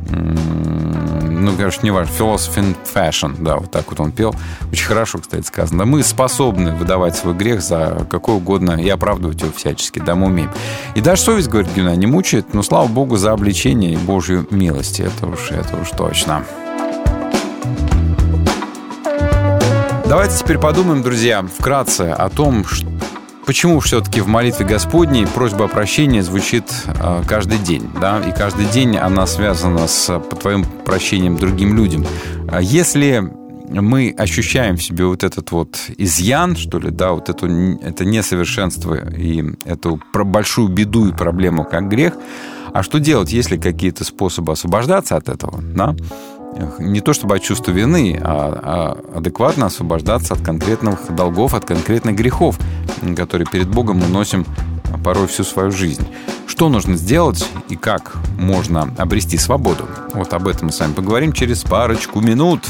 ну, короче, не важно, philosophy and fashion, да, вот так вот он пел. Очень хорошо, кстати, сказано. Да мы способны выдавать свой грех за какой угодно и оправдывать его всячески, да, мы умеем. И даже совесть, говорит Гюна, не мучает, но слава Богу за обличение и Божью милость. Это уж, это уж точно. Давайте теперь подумаем, друзья, вкратце о том, ш- почему все-таки в молитве Господней просьба о прощении звучит э, каждый день, да, и каждый день она связана с по твоим прощением другим людям. А Если мы ощущаем в себе вот этот вот изъян, что ли, да, вот эту, это несовершенство и эту большую беду и проблему, как грех, а что делать, если какие-то способы освобождаться от этого, да? Не то чтобы от чувства вины, а, а адекватно освобождаться от конкретных долгов, от конкретных грехов, которые перед Богом мы носим порой всю свою жизнь. Что нужно сделать и как можно обрести свободу? Вот об этом мы с вами поговорим через парочку минут.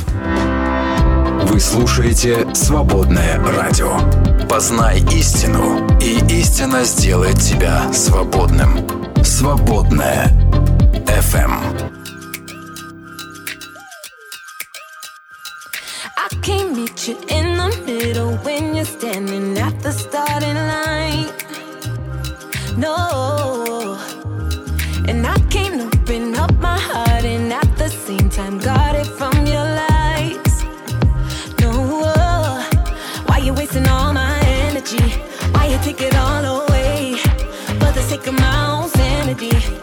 Вы слушаете «Свободное радио». Познай истину, и истина сделает тебя свободным. «Свободное FM. I can't meet you in the middle when you're standing at the starting line. No, and I can't open up my heart and at the same time guard it from your lies. No, why you wasting all my energy? Why you take it all away? For the sake of my own sanity,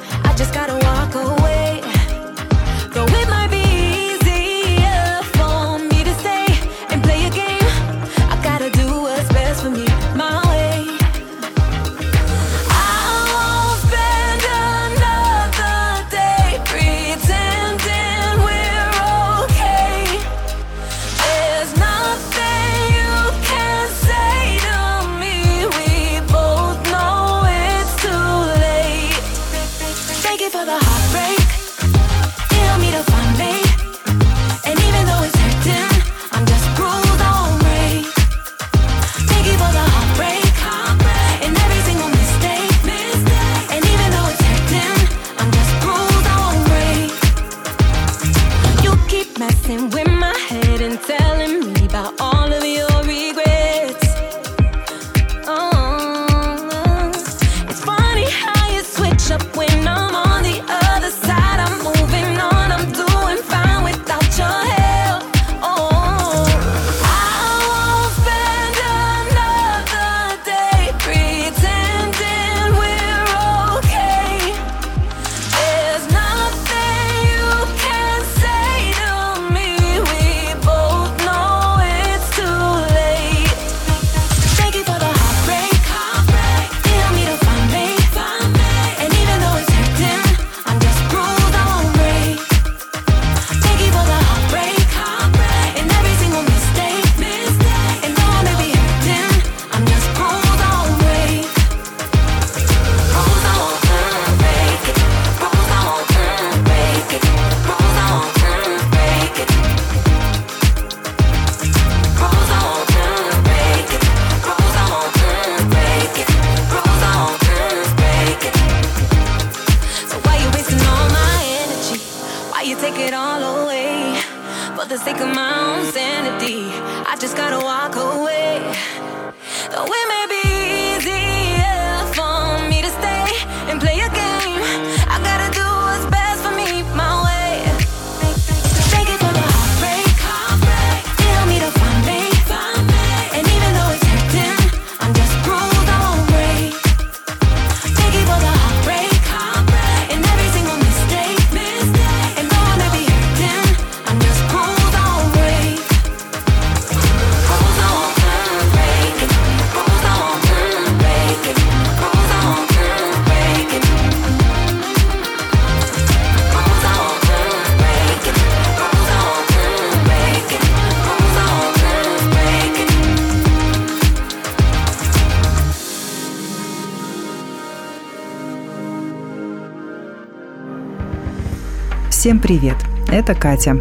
Всем привет! Это Катя.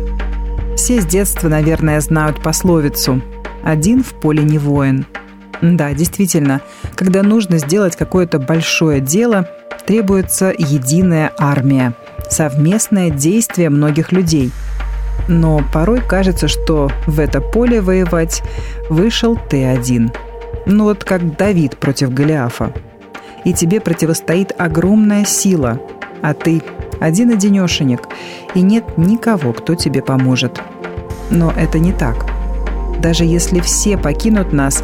Все с детства, наверное, знают пословицу «один в поле не воин». Да, действительно, когда нужно сделать какое-то большое дело, требуется единая армия, совместное действие многих людей. Но порой кажется, что в это поле воевать вышел ты один. Ну вот как Давид против Голиафа. И тебе противостоит огромная сила, а ты один-одинешенек, и нет никого, кто тебе поможет. Но это не так. Даже если все покинут нас,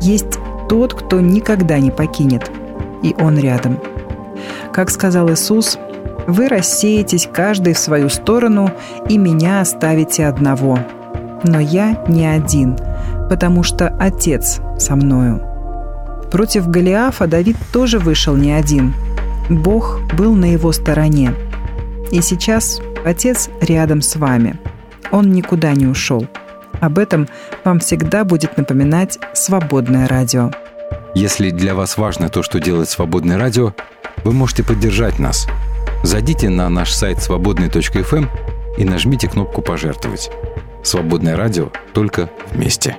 есть тот, кто никогда не покинет, и Он рядом. Как сказал Иисус, «Вы рассеетесь каждый в свою сторону, и меня оставите одного. Но я не один, потому что Отец со мною». Против Голиафа Давид тоже вышел не один. Бог был на его стороне – и сейчас Отец рядом с вами. Он никуда не ушел. Об этом вам всегда будет напоминать «Свободное радио». Если для вас важно то, что делает «Свободное радио», вы можете поддержать нас. Зайдите на наш сайт свободный.фм эм и нажмите кнопку «Пожертвовать». «Свободное радио» только вместе.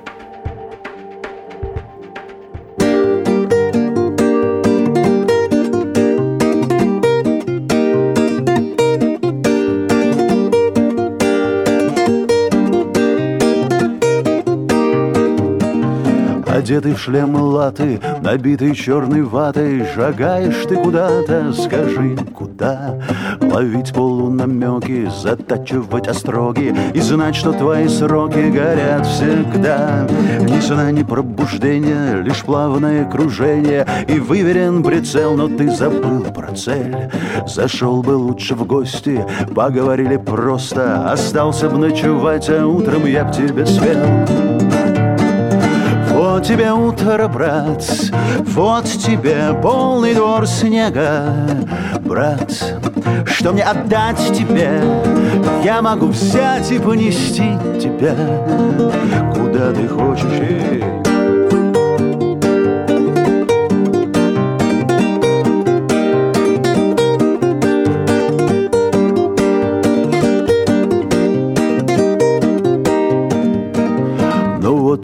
Одетый в шлем латы, набитый черной ватой. Шагаешь ты куда-то, скажи, куда? Ловить полунамеки, затачивать остроги И знать, что твои сроки горят всегда. Ни сна, ни пробуждения, лишь плавное кружение И выверен прицел, но ты забыл про цель. Зашел бы лучше в гости, поговорили просто. Остался бы ночевать, а утром я б тебе спел вот тебе утро, брат, вот тебе полный двор снега, брат. Что мне отдать тебе? Я могу взять и понести тебя, куда ты хочешь.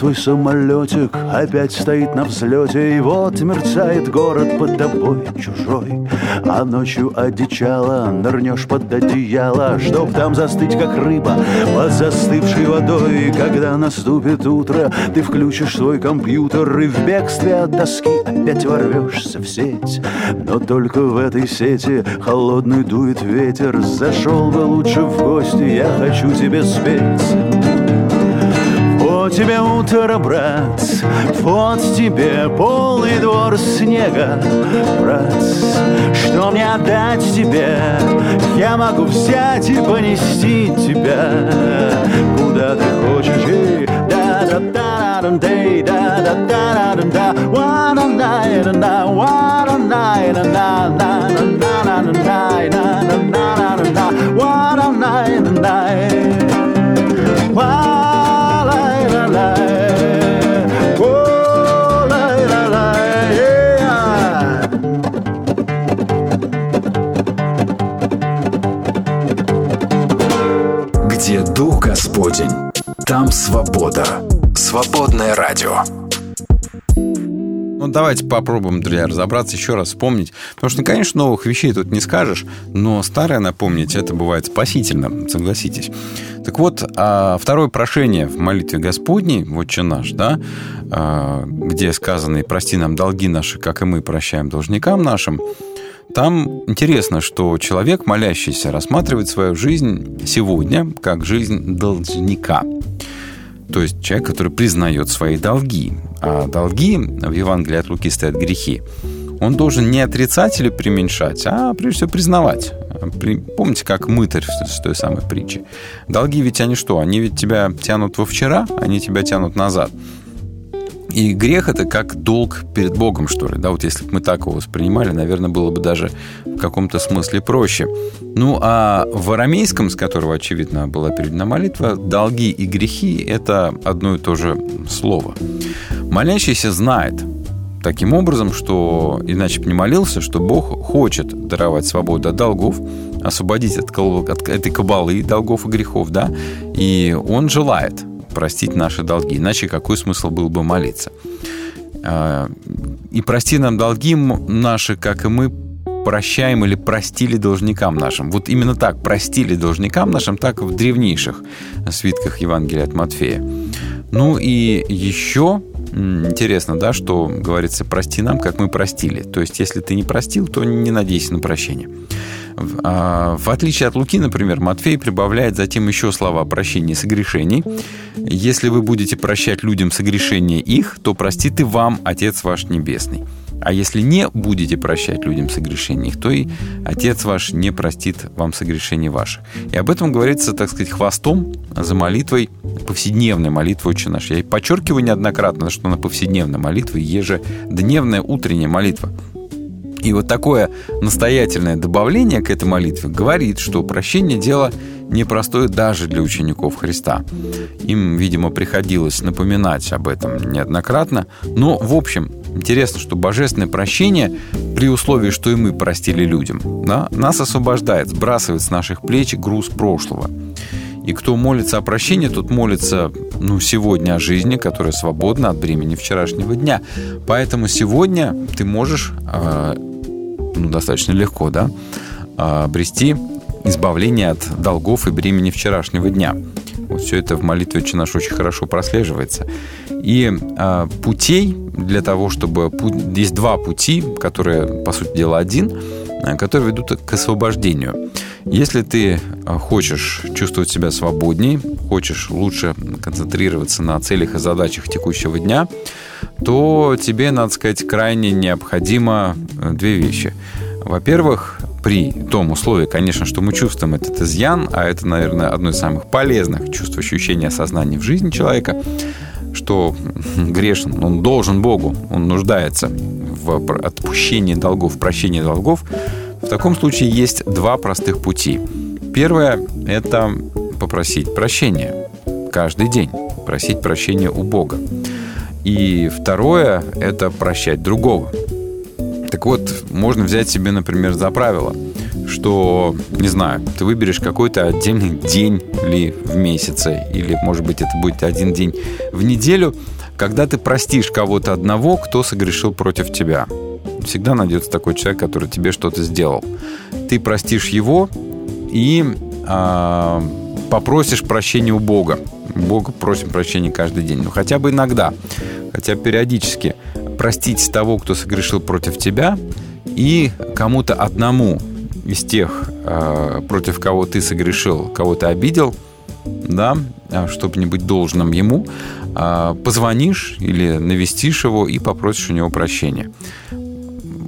Твой самолетик опять стоит на взлете, И вот мерцает город под тобой чужой. А ночью одичала, нырнешь под одеяло, Чтоб там застыть, как рыба под застывшей водой. И когда наступит утро, ты включишь свой компьютер И в бегстве от доски опять ворвешься в сеть. Но только в этой сети холодный дует ветер, Зашел бы лучше в гости, я хочу тебе спеть. Тебе утро, брат, вот тебе полный двор снега, брат. Что мне отдать тебе? Я могу взять и понести тебя, куда ты хочешь. И да да да да да да да да да да one a night and I one a Господень, там свобода. Свободное радио. Ну, давайте попробуем, друзья, разобраться, еще раз вспомнить. Потому что, конечно, новых вещей тут не скажешь, но старое напомнить, это бывает спасительно, согласитесь. Так вот, а второе прошение в молитве Господней, вот че наш, да, а, где сказано прости нам долги наши, как и мы прощаем должникам нашим», там интересно, что человек, молящийся, рассматривает свою жизнь сегодня как жизнь должника. То есть человек, который признает свои долги. А долги в Евангелии от Луки стоят грехи. Он должен не отрицать или преуменьшать, а прежде всего признавать. Помните, как мытарь с той самой притчи? Долги ведь они что? Они ведь тебя тянут во вчера, они тебя тянут назад. И грех это как долг перед Богом, что ли. Да, вот если бы мы так его воспринимали, наверное, было бы даже в каком-то смысле проще. Ну, а в арамейском, с которого, очевидно, была передана молитва, долги и грехи – это одно и то же слово. Молящийся знает, таким образом, что иначе бы не молился, что Бог хочет даровать свободу от долгов, освободить от, от этой кабалы долгов и грехов, да, и Он желает простить наши долги, иначе какой смысл был бы молиться? А, И прости нам долги наши, как и мы прощаем или простили должникам нашим. Вот именно так, простили должникам нашим, так в древнейших свитках Евангелия от Матфея. Ну и еще интересно, да, что говорится, прости нам, как мы простили. То есть, если ты не простил, то не надейся на прощение. В, а, в отличие от Луки, например, Матфей прибавляет затем еще слова о прощении согрешений. Если вы будете прощать людям согрешения их, то простит и вам Отец ваш Небесный. А если не будете прощать людям согрешений их, то и Отец ваш не простит вам согрешений ваших. И об этом говорится, так сказать, хвостом за молитвой, повседневной молитвой «Отче наш». Я подчеркиваю неоднократно, что она повседневная молитва, ежедневная утренняя молитва. И вот такое настоятельное добавление к этой молитве говорит, что прощение – дело непростое даже для учеников Христа. Им, видимо, приходилось напоминать об этом неоднократно. Но, в общем, интересно, что божественное прощение, при условии, что и мы простили людям, да, нас освобождает, сбрасывает с наших плеч груз прошлого. И кто молится о прощении, тот молится ну, сегодня о жизни, которая свободна от бремени вчерашнего дня. Поэтому сегодня ты можешь э, ну, достаточно легко, да, э, обрести избавление от долгов и бремени вчерашнего дня. Вот все это в молитве «Отче наш» очень хорошо прослеживается. И э, путей для того, чтобы... Есть два пути, которые, по сути дела, один, э, которые ведут к освобождению. Если ты хочешь чувствовать себя свободней, хочешь лучше концентрироваться на целях и задачах текущего дня, то тебе, надо сказать, крайне необходимо э, две вещи. Во-первых, при том условии, конечно, что мы чувствуем этот изъян, а это, наверное, одно из самых полезных чувств ощущения осознания в жизни человека, что грешен, он должен Богу, он нуждается в отпущении долгов, в прощении долгов, в таком случае есть два простых пути. Первое – это попросить прощения каждый день, просить прощения у Бога. И второе – это прощать другого. Так вот, можно взять себе, например, за правило, что, не знаю, ты выберешь какой-то отдельный день ли в месяце, или, может быть, это будет один день в неделю, когда ты простишь кого-то одного, кто согрешил против тебя. Всегда найдется такой человек, который тебе что-то сделал. Ты простишь его и а, попросишь прощения у Бога. Бога просим прощения каждый день. Ну, хотя бы иногда, хотя периодически простить того, кто согрешил против тебя, и кому-то одному из тех, э, против кого ты согрешил, кого ты обидел, да, а, чтобы не быть должным ему, а, позвонишь или навестишь его и попросишь у него прощения.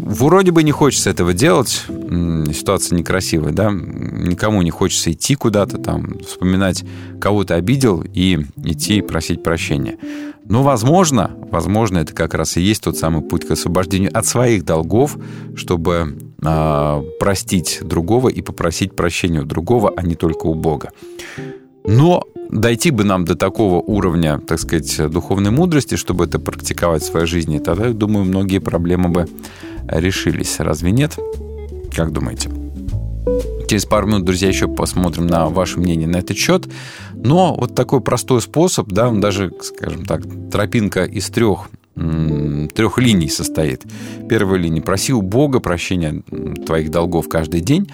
Вроде бы не хочется этого делать, ситуация некрасивая, да, никому не хочется идти куда-то там, вспоминать, кого ты обидел и идти просить прощения. Но, возможно, возможно, это как раз и есть тот самый путь к освобождению от своих долгов, чтобы а, простить другого и попросить прощения у другого, а не только у Бога. Но дойти бы нам до такого уровня, так сказать, духовной мудрости, чтобы это практиковать в своей жизни, тогда, я думаю, многие проблемы бы решились. Разве нет? Как думаете? Через пару минут, друзья, еще посмотрим на ваше мнение на этот счет. Но вот такой простой способ, да, он даже, скажем так, тропинка из трех трех линий состоит. Первая линия – проси у Бога прощения твоих долгов каждый день.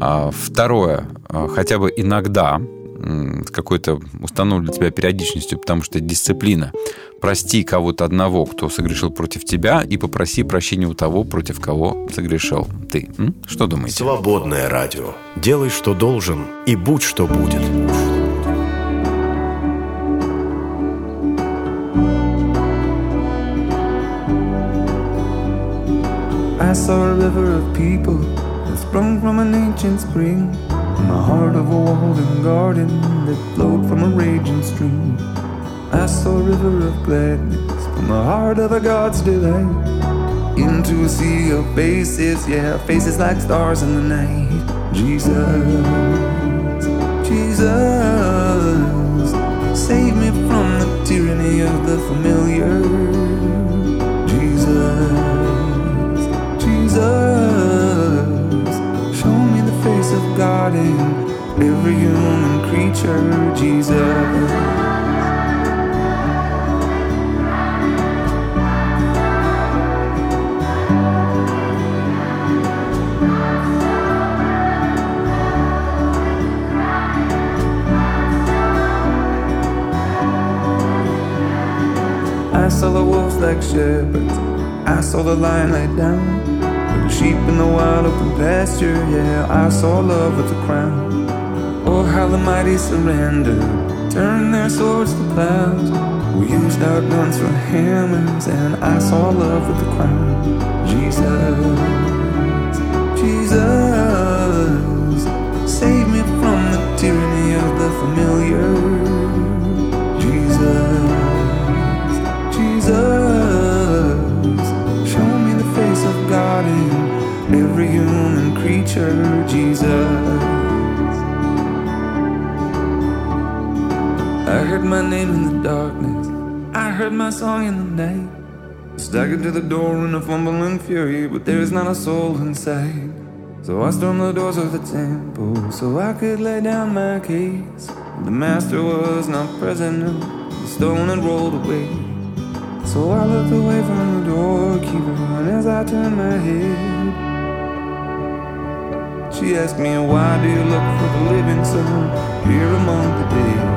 А второе – хотя бы иногда с какой-то установленной для тебя периодичностью, потому что это дисциплина. Прости кого-то одного, кто согрешил против тебя, и попроси прощения у того, против кого согрешил ты. М? Что думаете? Свободное радио. Делай, что должен, и будь, что будет. I saw a river of people that sprung from an ancient spring in the heart of a walled garden that flowed from a raging stream. I saw a river of gladness from the heart of a God's delight into a sea of faces, yeah, faces like stars in the night. Jesus, Jesus, save me from the tyranny of the familiar. God. In every human creature, Jesus. I saw the wolves like shepherds. I saw the lion lay down. Sheep in the wild open pasture. Yeah, I saw love with a crown. Oh, how the mighty surrendered. Turned their swords to plows. We used our guns for hammers. And I saw love with the crown. Jesus. Jesus. Save me from the tyranny of the familiar. Every human creature, Jesus. I heard my name in the darkness, I heard my song in the night. Staggered to the door in a fumbling fury, but there is not a soul inside. So I stormed the doors of the temple so I could lay down my case. The master was not present, the stone had rolled away. So I looked away from the doorkeeper, and as I turned my head, she asked me, Why do you look for the living son here among the dead?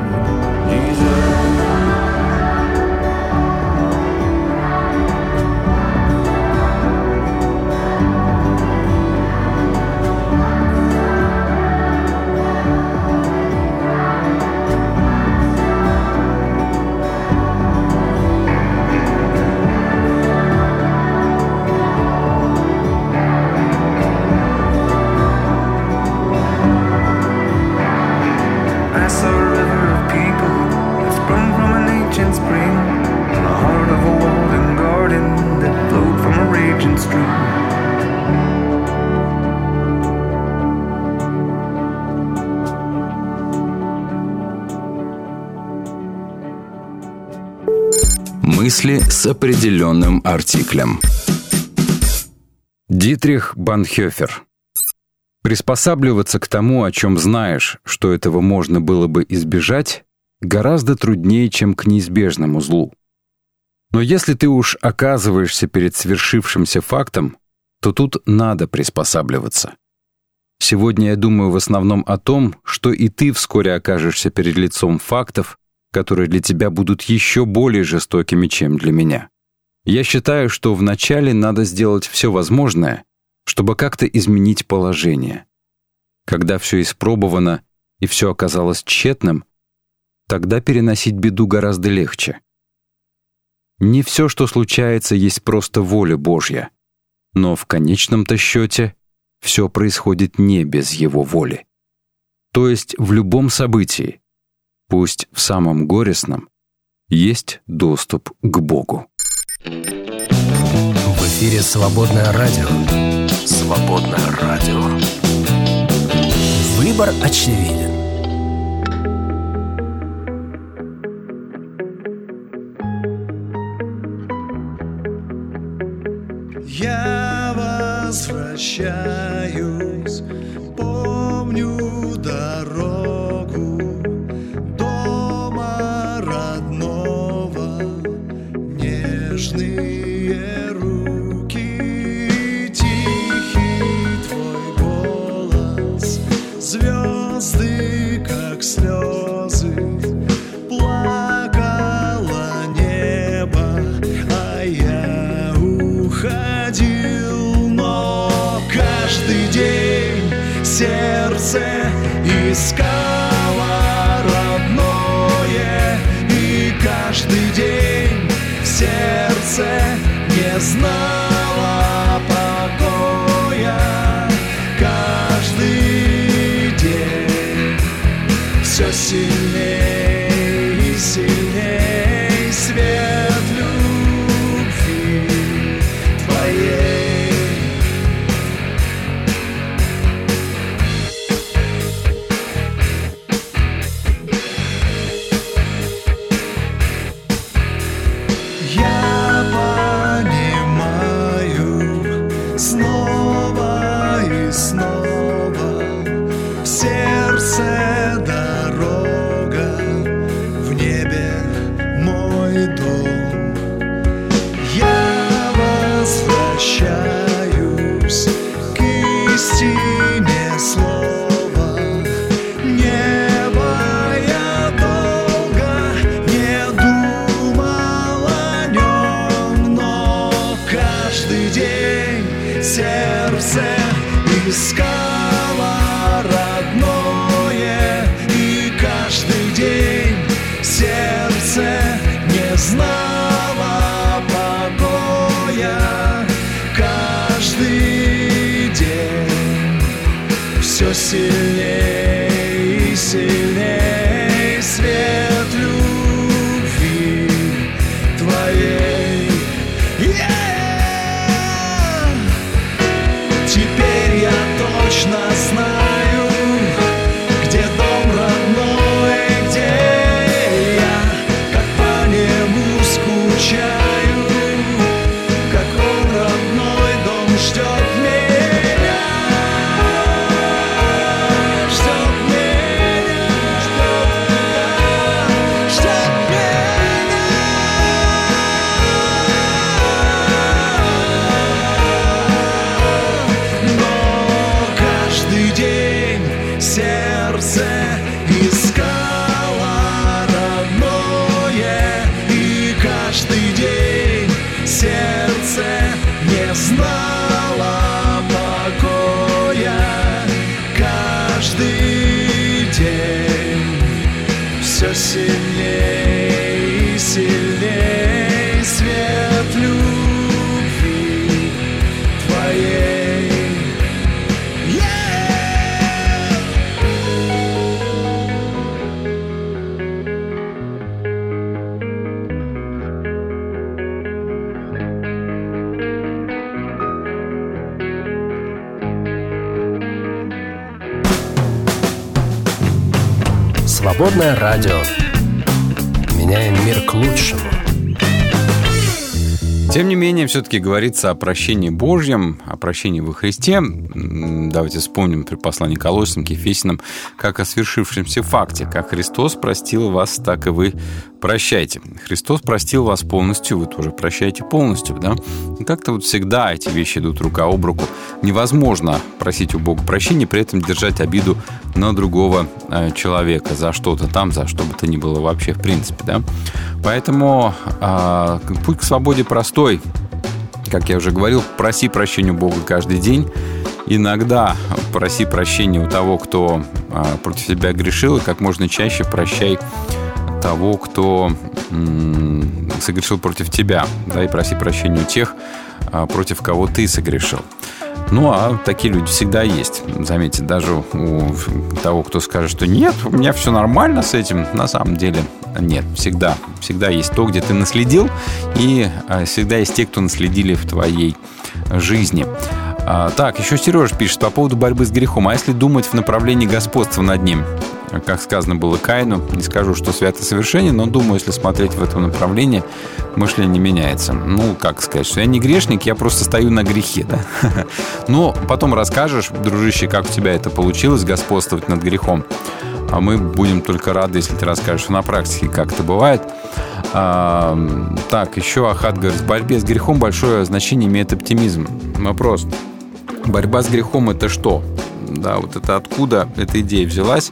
Мысли с определенным артиклем. Дитрих Банхёфер. Приспосабливаться к тому, о чем знаешь, что этого можно было бы избежать, гораздо труднее, чем к неизбежному злу. Но если ты уж оказываешься перед свершившимся фактом, то тут надо приспосабливаться. Сегодня я думаю в основном о том, что и ты вскоре окажешься перед лицом фактов, которые для тебя будут еще более жестокими, чем для меня. Я считаю, что вначале надо сделать все возможное, чтобы как-то изменить положение. Когда все испробовано и все оказалось тщетным, тогда переносить беду гораздо легче. Не все, что случается, есть просто воля Божья, но в конечном-то счете все происходит не без Его воли. То есть в любом событии, пусть в самом горестном, есть доступ к Богу. В эфире «Свободное радио». Свободное радио. Выбор очевиден. Я возвращаюсь, искало и сильнее свет любви твоей. Свободное радио. Менее, все-таки говорится о прощении Божьем, о прощении во Христе. Давайте вспомним при послании Колоссям, к Ефесиным, как о свершившемся факте. Как Христос простил вас, так и вы прощайте. Христос простил вас полностью, вы тоже прощаете полностью, да? И Как-то вот всегда эти вещи идут рука об руку. Невозможно просить у Бога прощения, при этом держать обиду на другого э, человека за что-то там, за что бы то ни было вообще в принципе, да? Поэтому а, путь к свободе простой. Как я уже говорил, проси прощения у Бога каждый день. Иногда проси прощения у того, кто а, против тебя грешил, и как можно чаще прощай того, кто согрешил против тебя, да, и проси прощения у тех, а, против кого ты согрешил. Ну, а такие люди всегда есть. Заметьте, даже у того, кто скажет, что нет, у меня все нормально с этим, на самом деле нет. Всегда. Всегда есть то, где ты наследил, и а, всегда есть те, кто наследили в твоей жизни. А, так, еще Сереж пишет по поводу борьбы с грехом. А если думать в направлении господства над ним? Как сказано было Каину, не скажу, что свято совершенен, но думаю, если смотреть в этом направлении, мышление меняется. Ну, как сказать, что я не грешник, я просто стою на грехе, да? Но потом расскажешь, дружище, как у тебя это получилось, господствовать над грехом. А мы будем только рады, если ты расскажешь на практике, как это бывает. А, так, еще Ахат говорит, в борьбе с грехом большое значение имеет оптимизм. Вопрос. Борьба с грехом это что? Да, вот это откуда эта идея взялась?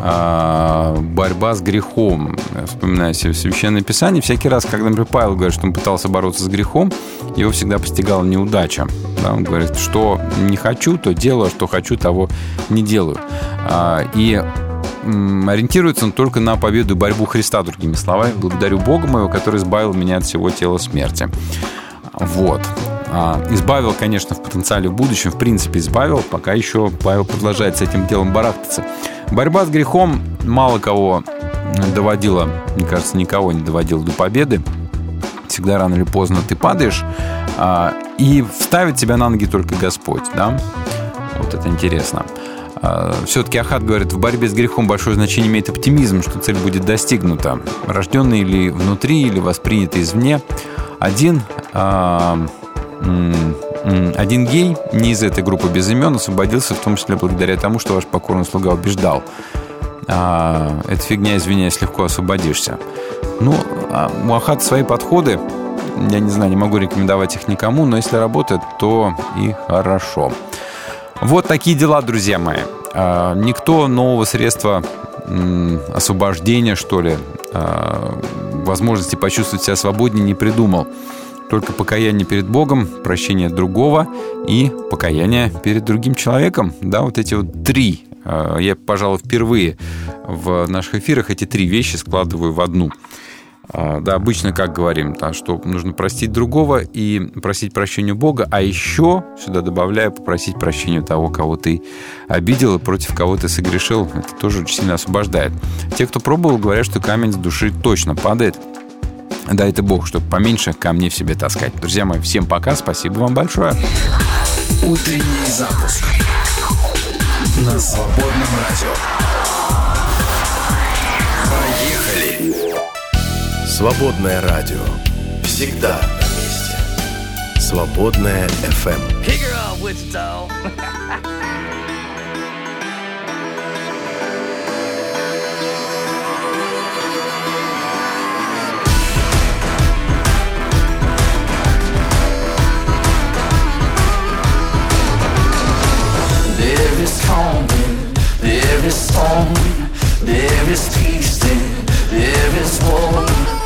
А, борьба с грехом. Вспоминаю себе Священное Писание. Всякий раз, когда, например, Павел говорит, что он пытался бороться с грехом, его всегда постигала неудача. Да, он говорит, что не хочу, то делаю, а что хочу, того не делаю. А, и ориентируется он только на победу и борьбу Христа, другими словами. Благодарю Бога моего, который избавил меня от всего тела смерти. Вот. А, Избавил, конечно, в потенциале в будущем, в принципе, избавил, пока еще Павел продолжает с этим делом барахтаться. Борьба с грехом мало кого доводила, мне кажется, никого не доводила до победы. Всегда рано или поздно ты падаешь, а, и вставит тебя на ноги только Господь, да? Вот это интересно. А, Все-таки Ахат говорит, в борьбе с грехом большое значение имеет оптимизм, что цель будет достигнута. Рожденный или внутри, или воспринятый извне. Один а, один гей, не из этой группы без имен, освободился в том числе благодаря тому, что ваш покорный слуга убеждал. А, это фигня, извиняюсь, легко освободишься. Ну, а у Ахат свои подходы. Я не знаю, не могу рекомендовать их никому, но если работает, то и хорошо. Вот такие дела, друзья мои. А, Никто нового средства освобождения, что ли, а, возможности почувствовать себя свободнее не придумал. Только покаяние перед Богом, прощение другого и покаяние перед другим человеком. Да, вот эти вот три. а, Я, пожалуй, впервые в наших эфирах эти три вещи складываю в одну. А, Да, обычно как говорим, да, что нужно простить другого и просить прощения Бога, а еще сюда добавляю попросить прощения того, кого ты обидел и против кого ты согрешил. Это тоже очень сильно освобождает. Те, кто пробовал, говорят, что камень с души точно падает. Дай это Бог, чтобы поменьше камней в себе таскать. Друзья мои, всем пока, спасибо вам большое. Утренний запуск на свободном радио. Свободное радио. Всегда на месте. Свободное Эм. FM. Her off, Wichita. There is calming, there is song, there is feasting, there is war, there is loving.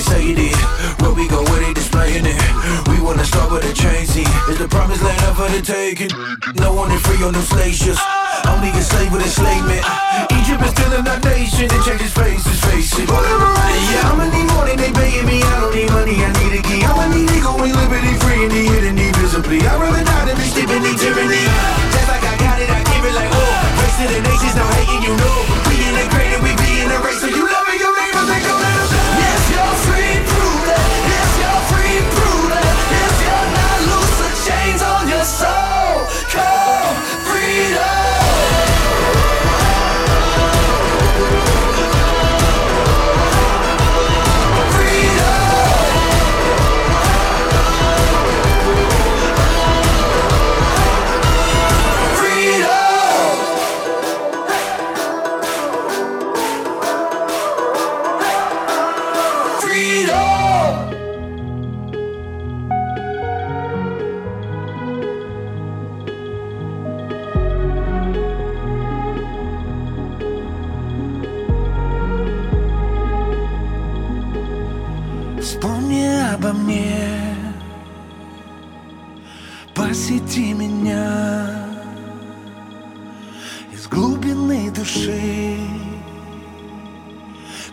they say it is. Where we go, where they displaying it. We wanna start with a chain see. It's the promised land up for the taking. No one is free on slave ships. Only a slave with enslavement. Egypt is still in our nation. It changes faces, face it. Yeah, I'ma need more than they paying me. I don't need money, I need a key. I'ma need ego and liberty, free and the hidden invisibly. I'd rather die than be steeping in tyranny. Just like I got it, I give it like, oh. Race to the nations, no hating, you know. We integrated, we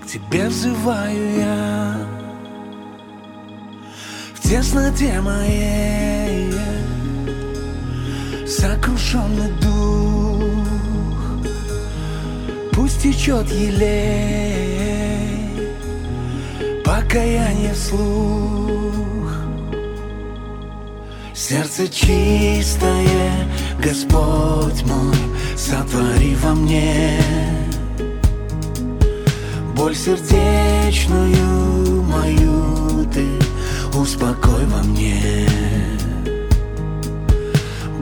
Тебе взываю я В тесноте моей. Сокрушенный дух Пусть течет елей покаяние вслух. Сердце чистое, Господь мой, сотвори во мне Боль сердечную мою ты успокой во мне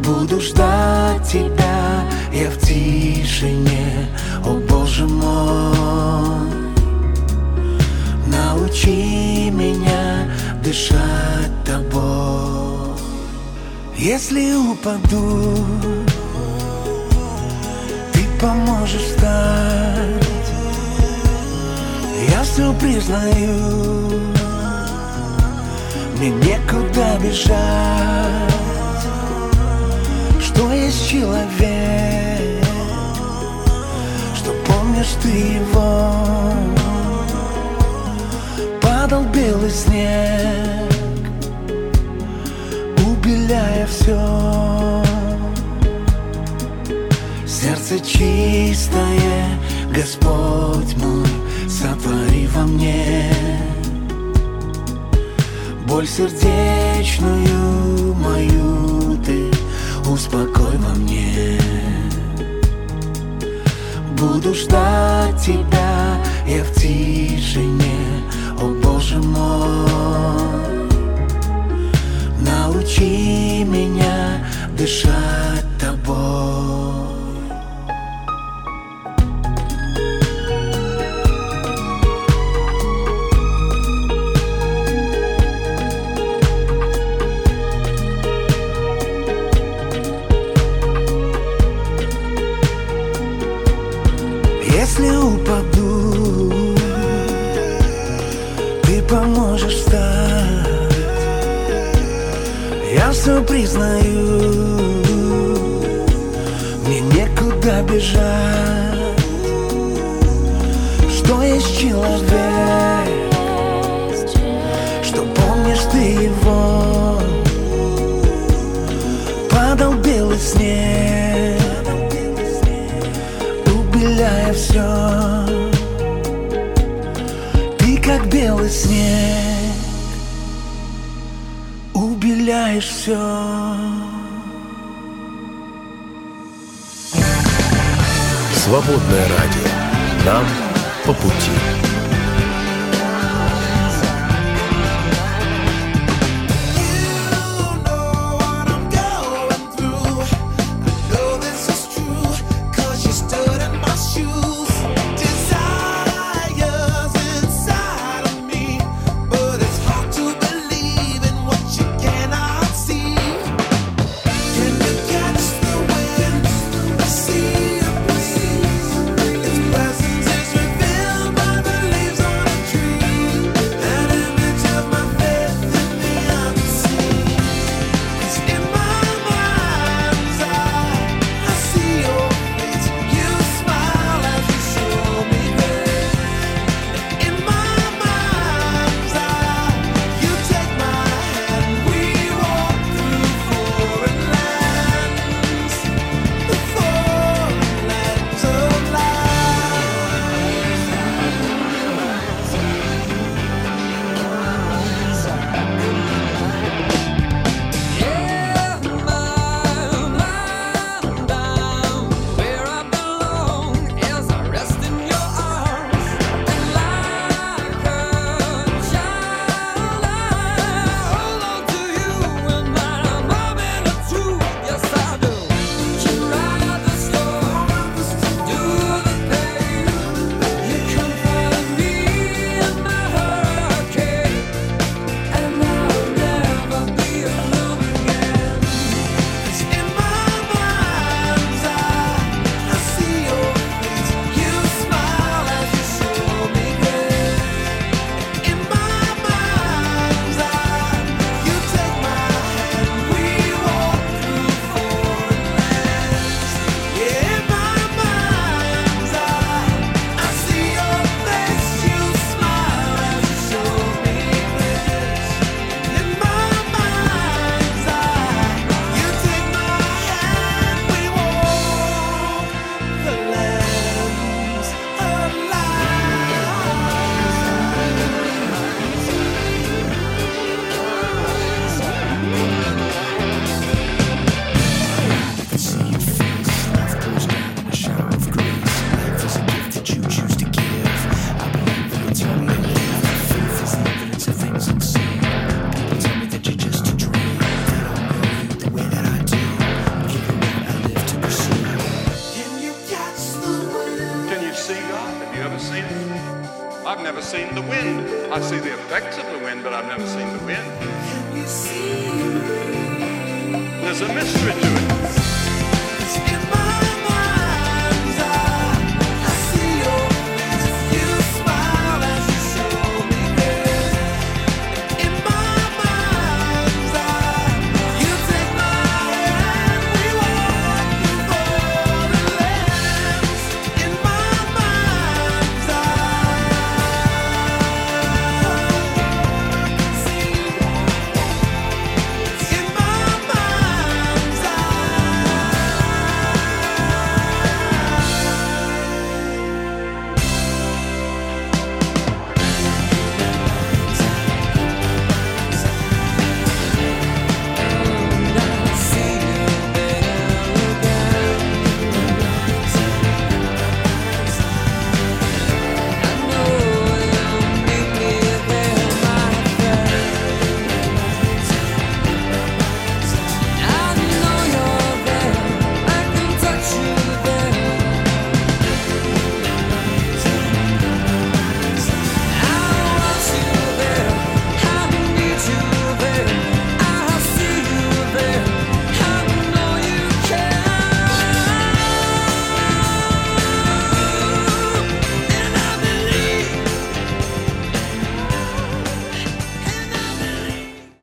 Буду ждать тебя я в тишине, о Боже мой. Научи меня дышать тобой. Если упаду, ты поможешь встать. Все признаю, мне некуда бежать. Что есть человек, что помнишь ты его. Падал белый снег, убеляя все. Сердце чистое, Господь мой, сотвори во мне. Боль сердечную мою ты успокой во мне. Буду ждать тебя я в тишине, о Боже мой. Научи меня дышать тобой